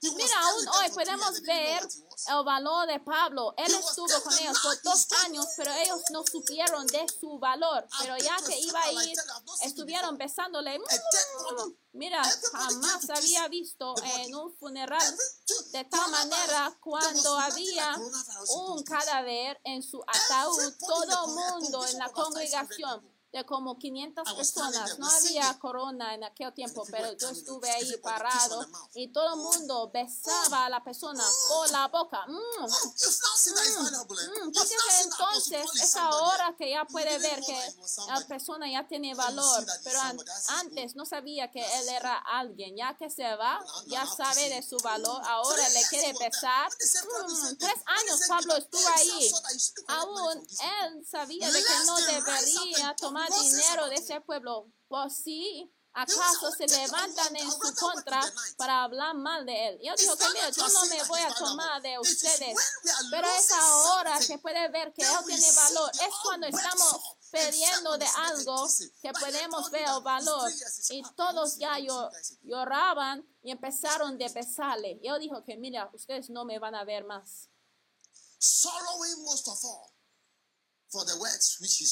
Mira, aún hoy podemos ver el valor de Pablo. Él estuvo con ellos por dos años, pero ellos no supieron de su valor. Pero ya que iba a ir, estuvieron besándole. Mira, jamás había visto en un funeral de tal manera cuando había un cadáver en su ataúd, todo mundo en la congregación de como 500 personas. No había corona en aquel tiempo, pero yo estuve ahí parado y todo el mundo besaba a la persona por la boca. Mm. Mm. Mm. Porque entonces es ahora que ya puede ver que la persona ya tiene valor, pero antes no sabía que él era alguien. Ya que se va, ya sabe de su valor, ahora le quiere besar. Tres años Pablo estuvo ahí. Aún él sabía de que no debería tomar dinero de ese pueblo. Por si acaso se levantan en su contra para hablar mal de él. Yo digo que mira, yo no me voy a tomar de ustedes, pero es ahora que puede ver que él tiene valor. Es cuando estamos perdiendo de algo que podemos ver el valor. Y todos ya lloraban y empezaron a besarle. Yo dijo que mira, ustedes no me van a ver más. Sorrowing most of all for the words which he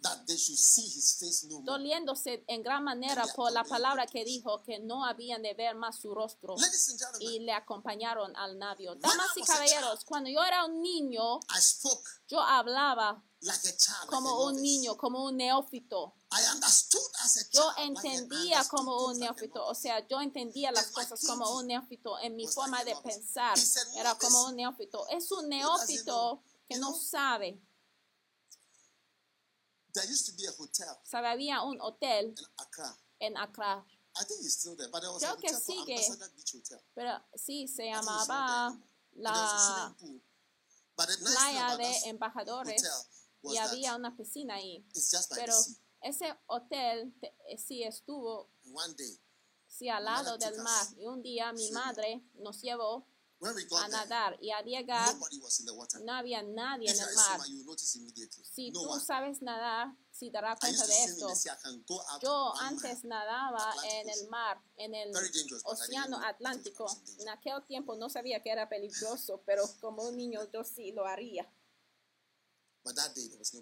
speak doliéndose en gran manera por la palabra que dijo que no habían de ver más su rostro y le acompañaron al navio. Damas y caballeros, cuando yo era un niño, yo hablaba como un niño, como un neófito. Yo entendía como un neófito, o sea, yo entendía las cosas como un neófito en mi forma de pensar. Era como un neófito. Es un neófito que no sabe There used to be a hotel había un hotel in Accra. en Accra. I think it's still there, but there was Creo a que hotel called sigue. Ambassador Beach Hotel. Pero sí, se llamaba la playa de embajadores y había una piscina ahí. Pero ese hotel te- eh, sí estuvo And one day, sí al lado del mar. Y un día mi madre nos llevó a nadar y al llegar no había nadie en el mar. Si no tú sabes nadar, sí dará I used cuenta de esto. Yo antes nadaba en el mar, en el océano Atlántico. En aquel tiempo no sabía que era peligroso, pero como un niño yo sí lo haría.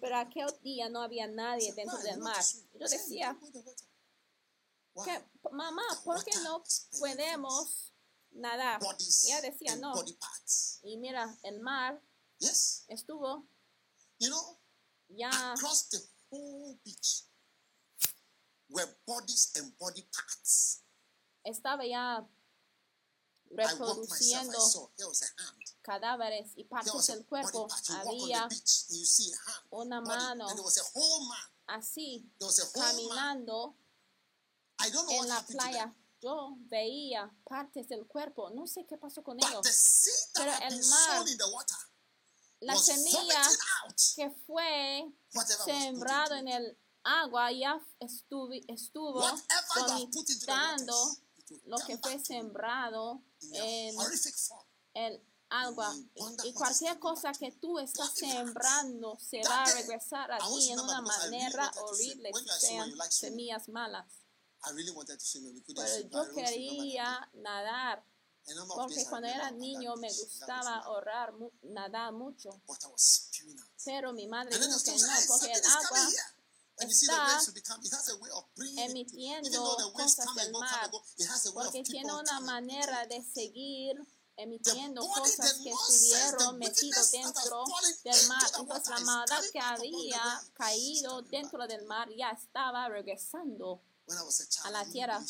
Pero aquel día no había nadie dentro "Why? del mar. to swim?" Yo decía, que, mamá, ¿por qué no podemos nadar? Bodies Ella decía, no. body parts. Y mira, el mar Yes. estuvo You know, ya across the whole beach were bodies and body parts. estaba ya myself, reproduciendo cadáveres y partes del cuerpo. Había una mano and there was a whole man. así There was a whole man. caminando I don't know en what la playa. Yo veía partes del cuerpo. No sé qué pasó con ellos. Pero el mar La semilla que fue put en el agua ya estuvi- estuvo vomitando lo que fue sembrado en el agua. Wonder Y cualquier cosa que tú estás sembrando se va a regresar a ti en una manera horrible, sean semillas malas. I really wanted to swim we couldn't Pero swim. yo quería nadar, porque cuando era niño me gustaba ahorrar, nadar mucho. Pero mi madre dijo que no, porque el agua está emitiendo cosas del mar, porque tiene una manera de seguir emitiendo cosas que estuvieron metidos dentro del mar. Entonces la maldad que había caído dentro del mar ya estaba regresando a la tierra.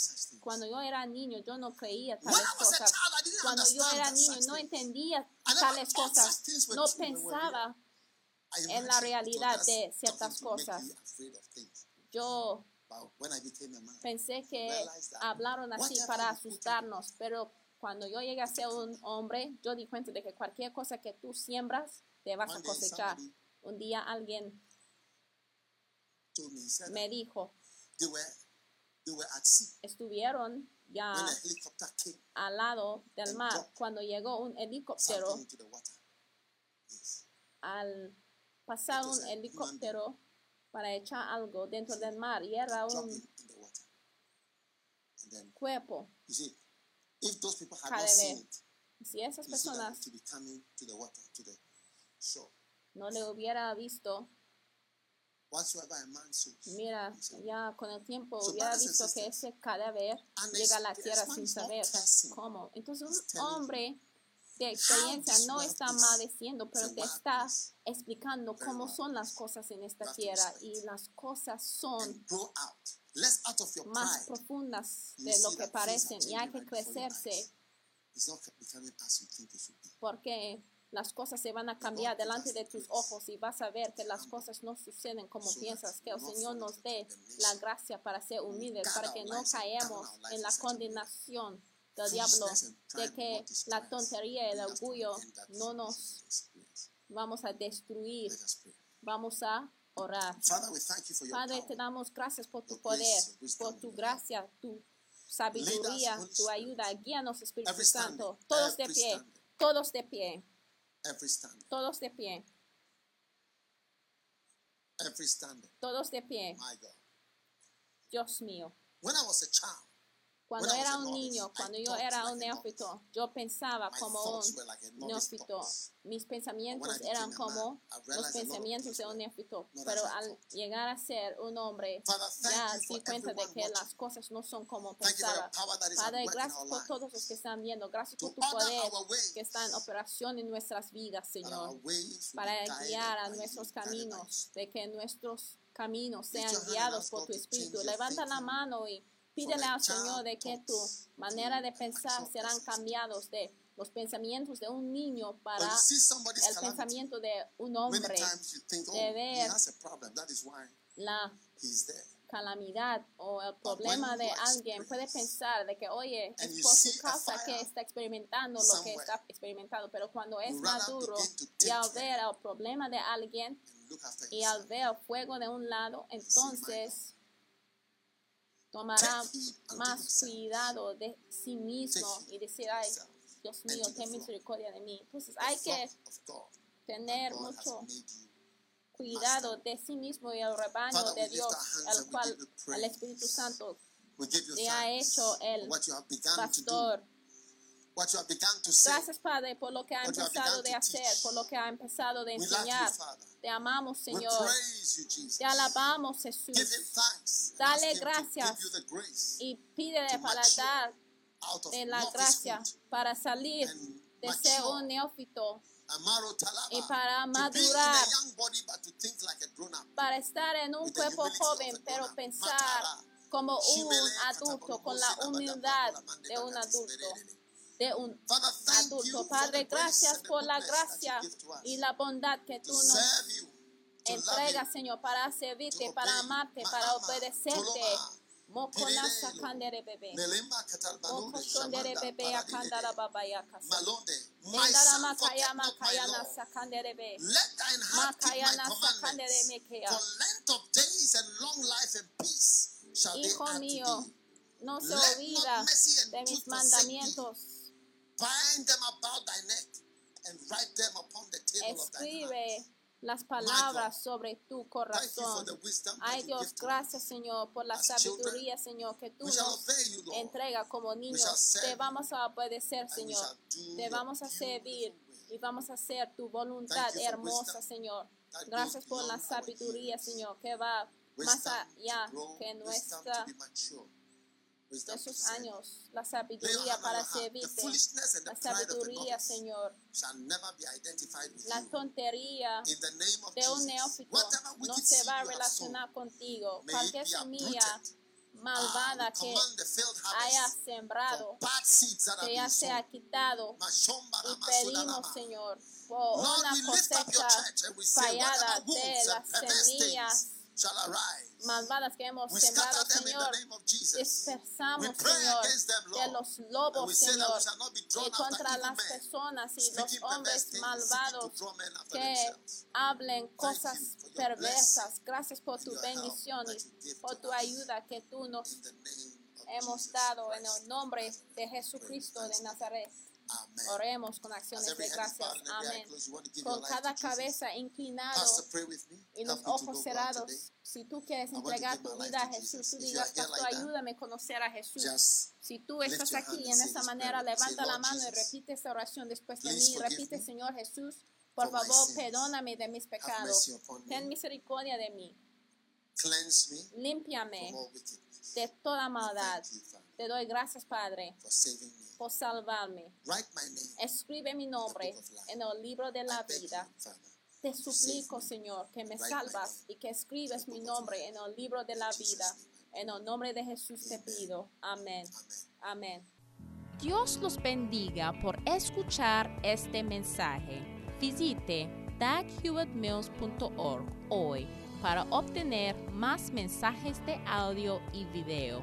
Cuando yo era niño, yo no creía When tales I was a cosas. child, I didn't Cuando yo era niño, no entendía tales cosas. No pensaba en la realidad de ciertas cosas. Yo pensé que hablaron así para asustarnos, pero cuando yo llegué a ser un hombre, yo di cuenta de que cualquier cosa que tú siembras, te vas a cosechar. Un día alguien me dijo, estuvieron ya al lado del mar. cuando llegó un helicóptero al pasar un helicóptero para echar algo dentro del mar y era un cuerpo. si esas personas no le hubiera visto Mira, ya con el tiempo hubiera visto que ese cadáver llega a la tierra sin saber cómo. Entonces un hombre de experiencia no está maldeciendo, pero te está explicando cómo son las cosas en esta tierra y las cosas son más profundas de lo que parecen y hay que crecerse. porque las cosas se van a cambiar delante de tus ojos y vas a ver que las cosas no suceden como piensas, que el Señor nos dé la gracia para ser humildes, para que no caemos en la condenación del diablo, de que la tontería y el orgullo no nos vamos a destruir. Vamos a orar. Padre, te damos gracias por tu poder, por tu gracia, tu sabiduría, tu ayuda. Guíanos, Espíritu Santo. Todos de pie, todos de pie. Todos de pie. Todos de pie. Dios mío. Cuando era un niño, cuando yo era un neófito, yo pensaba como un neófito. Mis pensamientos eran como los pensamientos de un neófito. Pero al llegar a ser un hombre, ya di cuenta de que las cosas no son como pensaba. Padre, gracias por todos los que están viendo. Gracias por tu poder que está en operación en nuestras vidas, Señor. Para guiar a nuestros caminos, de que nuestros caminos sean guiados por tu Espíritu. Levanta la mano y Pídele al Señor de que tu manera de pensar serán cambiados de los pensamientos de un niño para el pensamiento de un hombre, de ver la calamidad o el problema de alguien, puede pensar de que, oye, es por su causa que está experimentando lo que está experimentando, pero cuando es maduro y al ver el problema de alguien y al ver el fuego de un lado, entonces tomará más cuidado de sí mismo y decir, ay, Dios mío, ten misericordia de mí. Entonces hay que tener mucho cuidado de sí mismo y el rebaño de Dios, al cual el Espíritu Santo le ha hecho el pastor. Gracias, Padre, por lo que ha empezado de hacer, por lo que ha empezado de enseñar. Te amamos, Señor. Te alabamos, Jesús. Dale gracias y pídele para dar de la gracia para salir de ser un neófito y para madurar, para estar en un cuerpo joven, pero pensar como un adulto, con la humildad de un adulto de un adulto. Padre, gracias por la gracia y la bondad que tú nos entregas, Señor, para servirte, para amarte, para obedecerte. Mokona sakandere bebe. Moko sondere bebe akandara baba yakasa. Endara makaya makaya na sakandere be. Makaya na sakandere mekeya. Hijo mío, no se olvida de mis mandamientos. Escribe las palabras sobre tu corazón. Ay Dios, gracias Señor por la sabiduría, Señor, que tú nos entrega como niños. Te vamos a obedecer, Señor. Te vamos a servir y vamos a hacer tu voluntad hermosa, Señor. Gracias por la sabiduría, Señor, que va más allá que nuestra esos años, la sabiduría para servirte, la sabiduría, Señor, la tontería de un neófito no se va a relacionar contigo. Cualquier semilla malvada que haya sembrado, que ya sea quitado, y pedimos, Señor, por una cosecha fallada de las semillas malvadas que hemos sembrado, Señor, dispersamos, Señor, de los lobos, Señor, y contra las personas y los hombres malvados que hablen cosas perversas. Gracias por tu bendición y por tu ayuda que tú nos hemos dado en el nombre de Jesucristo de Nazaret. Oremos con acciones de gracias. Amén. Con cada cabeza inclinada y los ojos cerrados. Si tú quieres entregar tu vida a Jesús, tú digas, Pastor, ayúdame a conocer a Jesús. Si tú estás aquí en esa manera, levanta la mano y repite esa oración después de mí. Repite, Señor Jesús, por favor, perdóname de mis pecados. Ten misericordia de mí. Límpiame de toda maldad. Te doy gracias, Padre, por salvarme. Escribe mi nombre en el libro de la vida. Te suplico, Señor, que me salvas y que escribes mi nombre en el libro de la vida. En el nombre de Jesús te pido. Amén. Amén. Dios los bendiga por escuchar este mensaje. Visite daghewittmills.org hoy para obtener más mensajes de audio y video,